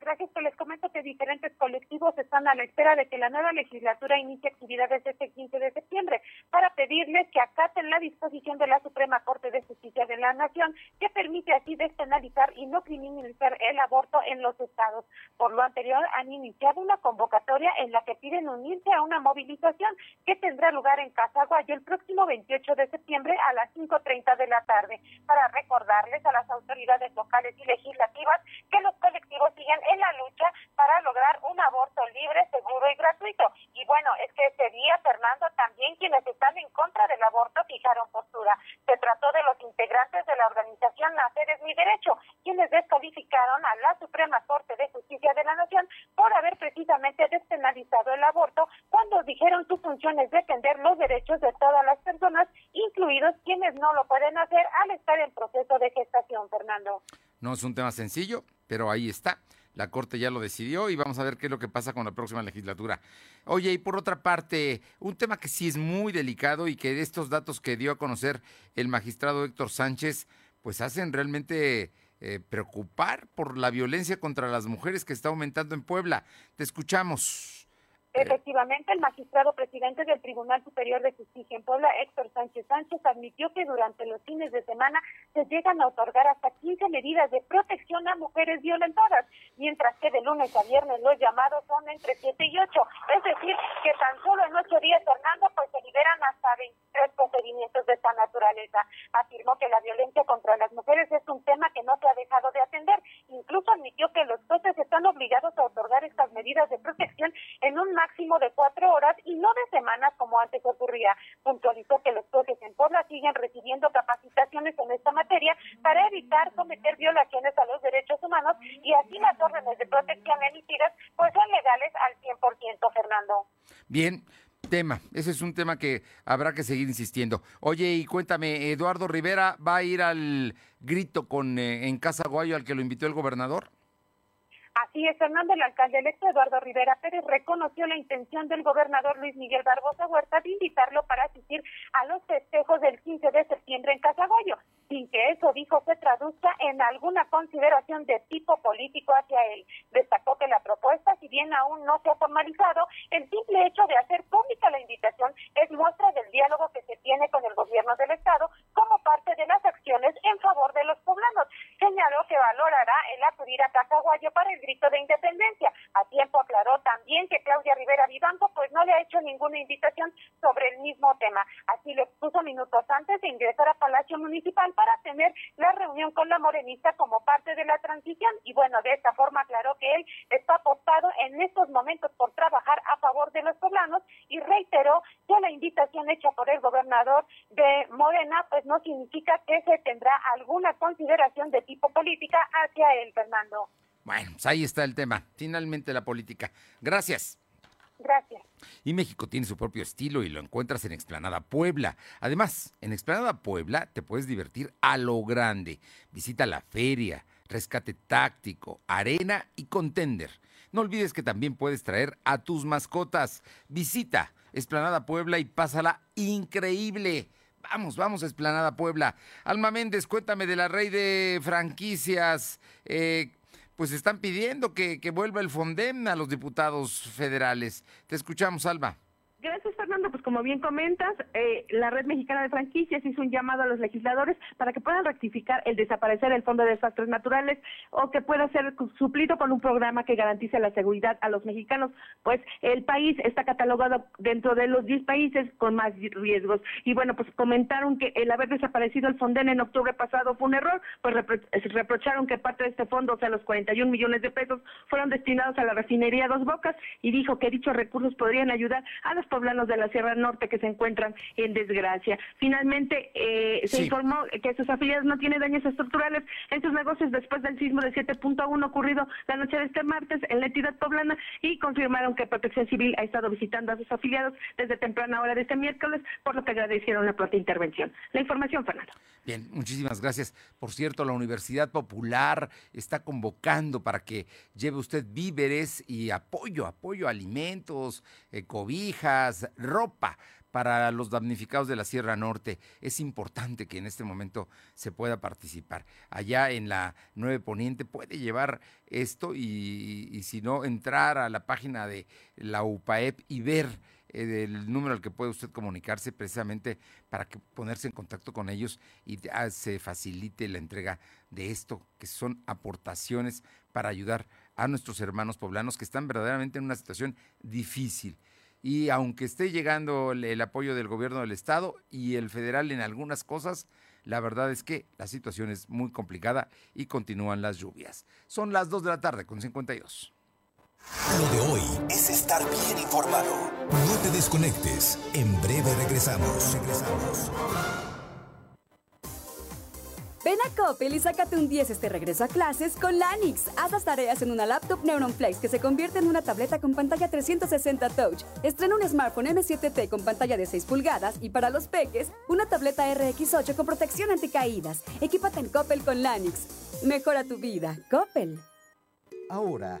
Gracias, que les comento que diferentes colectivos están a la espera de que la nueva legislatura inicie actividades este 15 de septiembre para pedirles que acaten la disposición de la Suprema Corte de Justicia de la Nación que permite así despenalizar y no criminalizar el aborto en los estados. Por lo anterior, han iniciado una convocatoria en la que piden unirse a una movilización que tendrá lugar en Casaguayo el próximo 28 de septiembre a las 5.30 de la tarde para recordarles a las autoridades locales y legislativas que los colectivos siguen en la lucha para lograr un aborto libre, seguro y gratuito. Y bueno, es que ese día, Fernando, también quienes están en contra del aborto fijaron postura. Se trató de los integrantes de la organización Nacer es mi derecho, quienes descalificaron a la Suprema Corte de Justicia de la Nación por haber precisamente despenalizado el aborto cuando dijeron su función es defender los derechos de todas las personas, incluidos quienes no lo pueden hacer al estar en proceso de gestación, Fernando. No es un tema sencillo, pero ahí está. La Corte ya lo decidió y vamos a ver qué es lo que pasa con la próxima legislatura. Oye, y por otra parte, un tema que sí es muy delicado y que estos datos que dio a conocer el magistrado Héctor Sánchez, pues hacen realmente eh, preocupar por la violencia contra las mujeres que está aumentando en Puebla. Te escuchamos. Efectivamente, el magistrado presidente del Tribunal Superior de Justicia en Puebla, Héctor Sánchez Sánchez, admitió que durante los fines de semana se llegan a otorgar hasta 15 medidas de protección a mujeres violentadas, mientras que de lunes a viernes los llamados son entre 7 y 8. Es decir, que tan solo en 8 días, Fernando, pues se liberan hasta 23 procedimientos de esta naturaleza. Afirmó que la violencia contra las mujeres es un tema que no se ha dejado de atender. Incluso admitió que los jueces están obligados a otorgar estas medidas de protección en un máximo de cuatro horas y no de semanas como antes ocurría. Puntualizó que los jueces en Puebla siguen recibiendo capacitaciones en esta materia para evitar cometer violaciones a los derechos humanos y así las órdenes de protección emitidas pues son legales al 100%, Fernando. Bien, tema. Ese es un tema que habrá que seguir insistiendo. Oye, y cuéntame, ¿Eduardo Rivera va a ir al grito con eh, en Casa Guayo al que lo invitó el gobernador? Así es, Fernando, el alcalde electo Eduardo Rivera Pérez reconoció la intención del gobernador Luis Miguel Barbosa Huerta de invitarlo para asistir a los festejos del 15 de septiembre en Casagoyo, sin que eso, dijo, se traduzca en alguna consideración de tipo político hacia él. Destacó que la propuesta, si bien aún no se ha formalizado, el simple hecho de hacer pública la invitación es muestra del diálogo que se tiene con el gobierno del Estado como parte de las acciones en favor de los poblanos. Señaló que valorará el acudir a Casaguayo para el grito de independencia. A tiempo aclaró también que Claudia Rivera Vivanco pues no le ha hecho ninguna invitación sobre el mismo tema. Así lo expuso minutos antes de ingresar a Palacio Municipal para tener la reunión con la morenista como parte de la transición. Y bueno, de esta forma aclaró que él está apostado en estos momentos por trabajar a favor de los poblanos y reiteró que la invitación hecha por el gobernador de Morena pues no significa que se tendrá alguna consideración de tipo política hacia él, Fernando. Bueno, pues ahí está el tema. Finalmente la política. Gracias. Gracias. Y México tiene su propio estilo y lo encuentras en Explanada Puebla. Además, en Explanada Puebla te puedes divertir a lo grande. Visita la feria, rescate táctico, arena y contender. No olvides que también puedes traer a tus mascotas. Visita Explanada Puebla y pásala increíble. Vamos, vamos a Esplanada Puebla. Alma Méndez, cuéntame de la rey de franquicias. Eh, pues están pidiendo que, que vuelva el Fondem a los diputados federales. Te escuchamos, Alba. Gracias, Fernando. Como bien comentas, eh, la Red Mexicana de Franquicias hizo un llamado a los legisladores para que puedan rectificar el desaparecer el Fondo de Desastres Naturales o que pueda ser suplido con un programa que garantice la seguridad a los mexicanos, pues el país está catalogado dentro de los 10 países con más riesgos. Y bueno, pues comentaron que el haber desaparecido el Fonden en octubre pasado fue un error, pues repro reprocharon que parte de este fondo, o sea, los 41 millones de pesos, fueron destinados a la refinería Dos Bocas y dijo que dichos recursos podrían ayudar a los poblanos de la Sierra Norte que se encuentran en desgracia. Finalmente, eh, se Sí. informó que sus afiliados no tienen daños estructurales en sus negocios después del sismo de 7.1 ocurrido la noche de este martes en la entidad poblana y confirmaron que Protección Civil ha estado visitando a sus afiliados desde temprana hora de este miércoles, por lo que agradecieron la pronta intervención. La información, Fernando. Bien, muchísimas gracias. Por cierto, la Universidad Popular está convocando para que lleve usted víveres y apoyo, apoyo, alimentos, eh, cobijas, ropa para los damnificados de la Sierra Norte. Es importante que en este momento se pueda participar. Allá en la 9 Poniente puede llevar esto y, si no, entrar a la página de la UPAEP y ver eh, el número al que puede usted comunicarse precisamente para ponerse en contacto con ellos y ya se facilite la entrega de esto, que son aportaciones para ayudar a nuestros hermanos poblanos que están verdaderamente en una situación difícil. Y aunque esté llegando el, apoyo del gobierno del estado y el federal en algunas cosas, la verdad es que la situación es muy complicada y continúan las lluvias. Son las 2 de la tarde con 52. Lo de hoy es estar bien informado. No te desconectes. En breve regresamos. Regresamos. Ven a Coppel y sácate un 10 este regreso a clases con Lanix. Haz las tareas en una laptop Neuron Flex que se convierte en una tableta con pantalla 360 Touch. Estrena un smartphone M7T con pantalla de 6 pulgadas y para los peques, una tableta RX8 con protección anticaídas. Equípate en Coppel con Lanix. Mejora tu vida. Coppel. Ahora,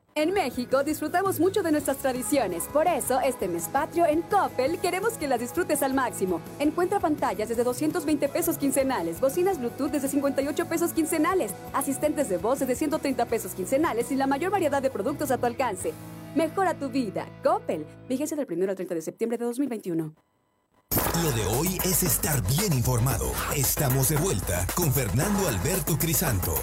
En México disfrutamos mucho de nuestras tradiciones, por eso este mes patrio en Coppel queremos que las disfrutes al máximo. Encuentra pantallas desde 220 pesos quincenales, bocinas Bluetooth desde 58 pesos quincenales, asistentes de voz desde 130 pesos quincenales y la mayor variedad de productos a tu alcance. Mejora tu vida. Coppel. Fíjese del 1 al 30 de septiembre de 2021. Lo de hoy es estar bien informado. Estamos de vuelta con Fernando Alberto Crisanto.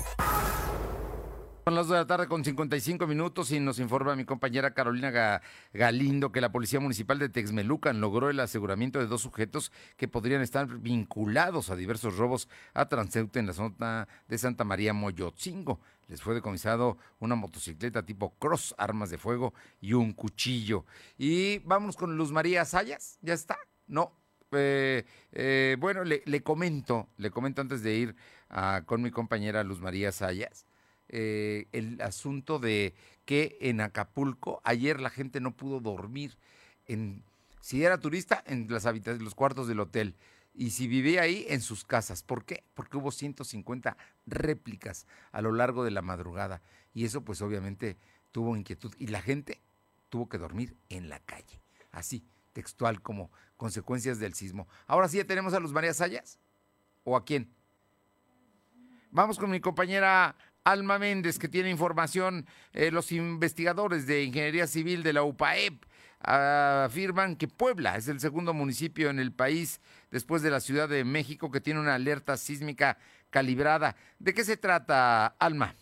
Son las 2 de la tarde con 55 minutos y nos informa mi compañera Carolina Galindo que la Policía Municipal de Texmelucan logró el aseguramiento de dos sujetos que podrían estar vinculados a diversos robos a transeúnte en la zona de Santa María Moyotzingo. Les fue decomisado una motocicleta tipo cross, armas de fuego y un cuchillo. Y vámonos con Luz María Sayas. ¿Ya está? No. Eh, eh, bueno, le, comento, le comento antes de ir ah, con mi compañera Luz María Sayas eh, el asunto de que en Acapulco ayer la gente no pudo dormir. En, si era turista, en las habitaciones, los cuartos del hotel. Y si vivía ahí, en sus casas. ¿Por qué? Porque hubo 150 réplicas a lo largo de la madrugada. Y eso, pues obviamente, tuvo inquietud. Y la gente tuvo que dormir en la calle. Así, textual, como consecuencias del sismo. Ahora sí ya tenemos a Luz María Sayas. ¿O a quién? Vamos con mi compañera Alma Méndez, que tiene información, eh, los investigadores de Ingeniería Civil de la UPAEP afirman que Puebla es el segundo municipio en el país después de la Ciudad de México que tiene una alerta sísmica calibrada. ¿De qué se trata, Alma?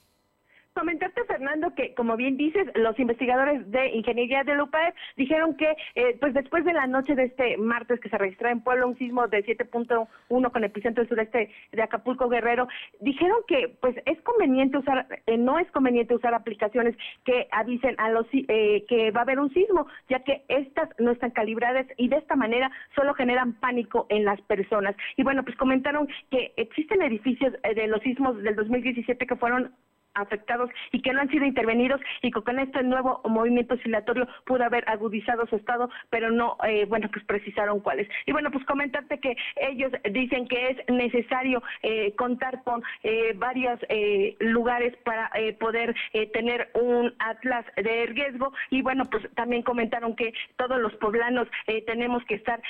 Comentarte, Fernando, que como bien dices, los investigadores de Ingeniería de UPAEP dijeron que, eh, pues después de la noche de este martes que se registró en Puebla un sismo de 7.1 con epicentro sureste de Acapulco Guerrero, dijeron que, pues es conveniente usar, eh, no es conveniente usar aplicaciones que avisen a los eh, que va a haber un sismo, ya que estas no están calibradas y de esta manera solo generan pánico en las personas. Y bueno, pues comentaron que existen edificios de los sismos del 2017 que fueron afectados y que no han sido intervenidos y que con este nuevo movimiento oscilatorio pudo haber agudizado su estado, pero no, eh, bueno, pues precisaron cuáles. Y bueno, pues comentarte que ellos dicen que es necesario eh, contar con eh, varios lugares para poder tener un atlas de riesgo y bueno, pues también comentaron que todos los poblanos tenemos que estar,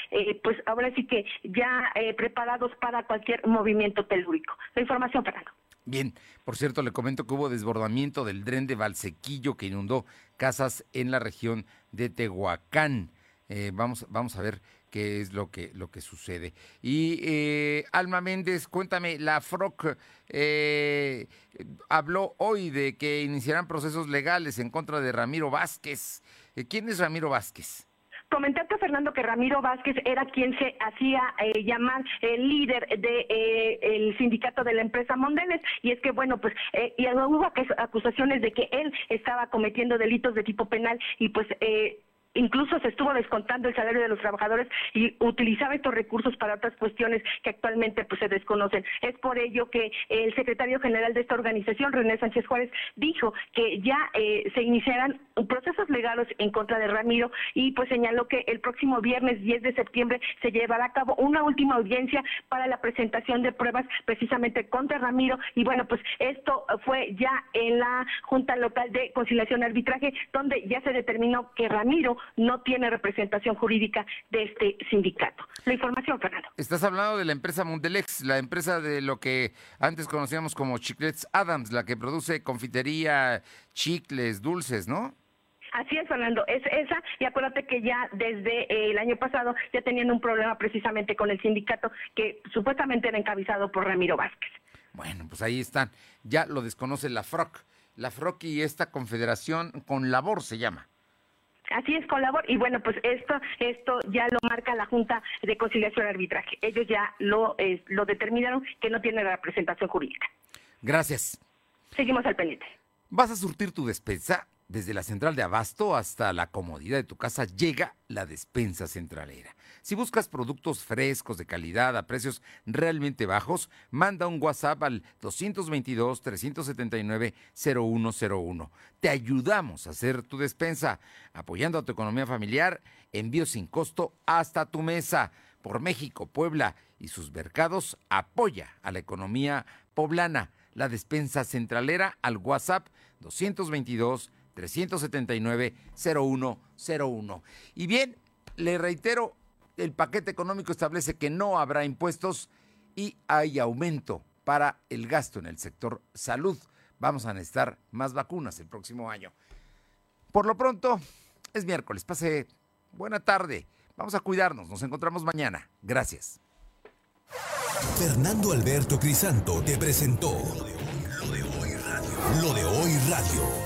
pues ahora sí que ya preparados para cualquier movimiento telúrico. La información, Fernando. Bien, por cierto, le comento que hubo desbordamiento del dren de Valsequillo que inundó casas en la región de Tehuacán. Eh, vamos, vamos a ver qué es lo que, lo que sucede. Y eh, Alma Méndez, cuéntame, la FROC eh, habló hoy de que iniciarán procesos legales en contra de Ramiro Vázquez. ¿Quién es Ramiro Vázquez? Comentarte, Fernando, que Ramiro Vázquez era quien se hacía eh, llamar el líder del de, eh, el sindicato de la empresa Mondeles. Y es que, bueno, pues eh, y hubo acusaciones de que él estaba cometiendo delitos de tipo penal y pues eh, incluso se estuvo descontando el salario de los trabajadores y utilizaba estos recursos para otras cuestiones que actualmente pues se desconocen. Es por ello que el secretario general de esta organización, René Sánchez Juárez, dijo que ya eh, se iniciarán procesos legales en contra de Ramiro y pues señaló que el próximo viernes 10 de septiembre se llevará a cabo una última audiencia para la presentación de pruebas precisamente contra Ramiro y bueno pues esto fue ya en la Junta Local de Conciliación y Arbitraje donde ya se determinó que Ramiro no tiene representación jurídica de este sindicato. La información, Fernando. Estás hablando de la empresa Mundelex, la empresa de lo que antes conocíamos como Chiclets Adams, la que produce confitería, chicles, dulces, ¿no? Así es, Fernando, es esa, y acuérdate que ya desde eh, el año pasado ya tenían un problema precisamente con el sindicato que supuestamente era encabezado por Ramiro Vázquez. Bueno, pues ahí están, ya lo desconoce la FROC, la FROC y esta confederación con labor se llama. Así es, colabor. Y bueno, pues esto esto ya lo marca la Junta de Conciliación y Arbitraje. Ellos ya lo, eh, lo determinaron que no tiene representación jurídica. Gracias. Seguimos al pendiente. ¿Vas a surtir tu despensa? Desde la central de abasto hasta la comodidad de tu casa llega la despensa centralera. Si buscas productos frescos de calidad a precios realmente bajos, manda un WhatsApp al 222-379-0101. Te ayudamos a hacer tu despensa, apoyando a tu economía familiar, envío sin costo hasta tu mesa. Por México, Puebla y sus mercados, apoya a la economía poblana. La despensa centralera al WhatsApp 222 379-0101. Y bien, le reitero, el paquete económico establece que no habrá impuestos y hay aumento para el gasto en el sector salud. Vamos a necesitar más vacunas el próximo año. Por lo pronto, es miércoles. Pase buena tarde. Vamos a cuidarnos. Nos encontramos mañana. Gracias. Fernando Alberto Crisanto te presentó Lo de Hoy Radio. Lo de Hoy Radio.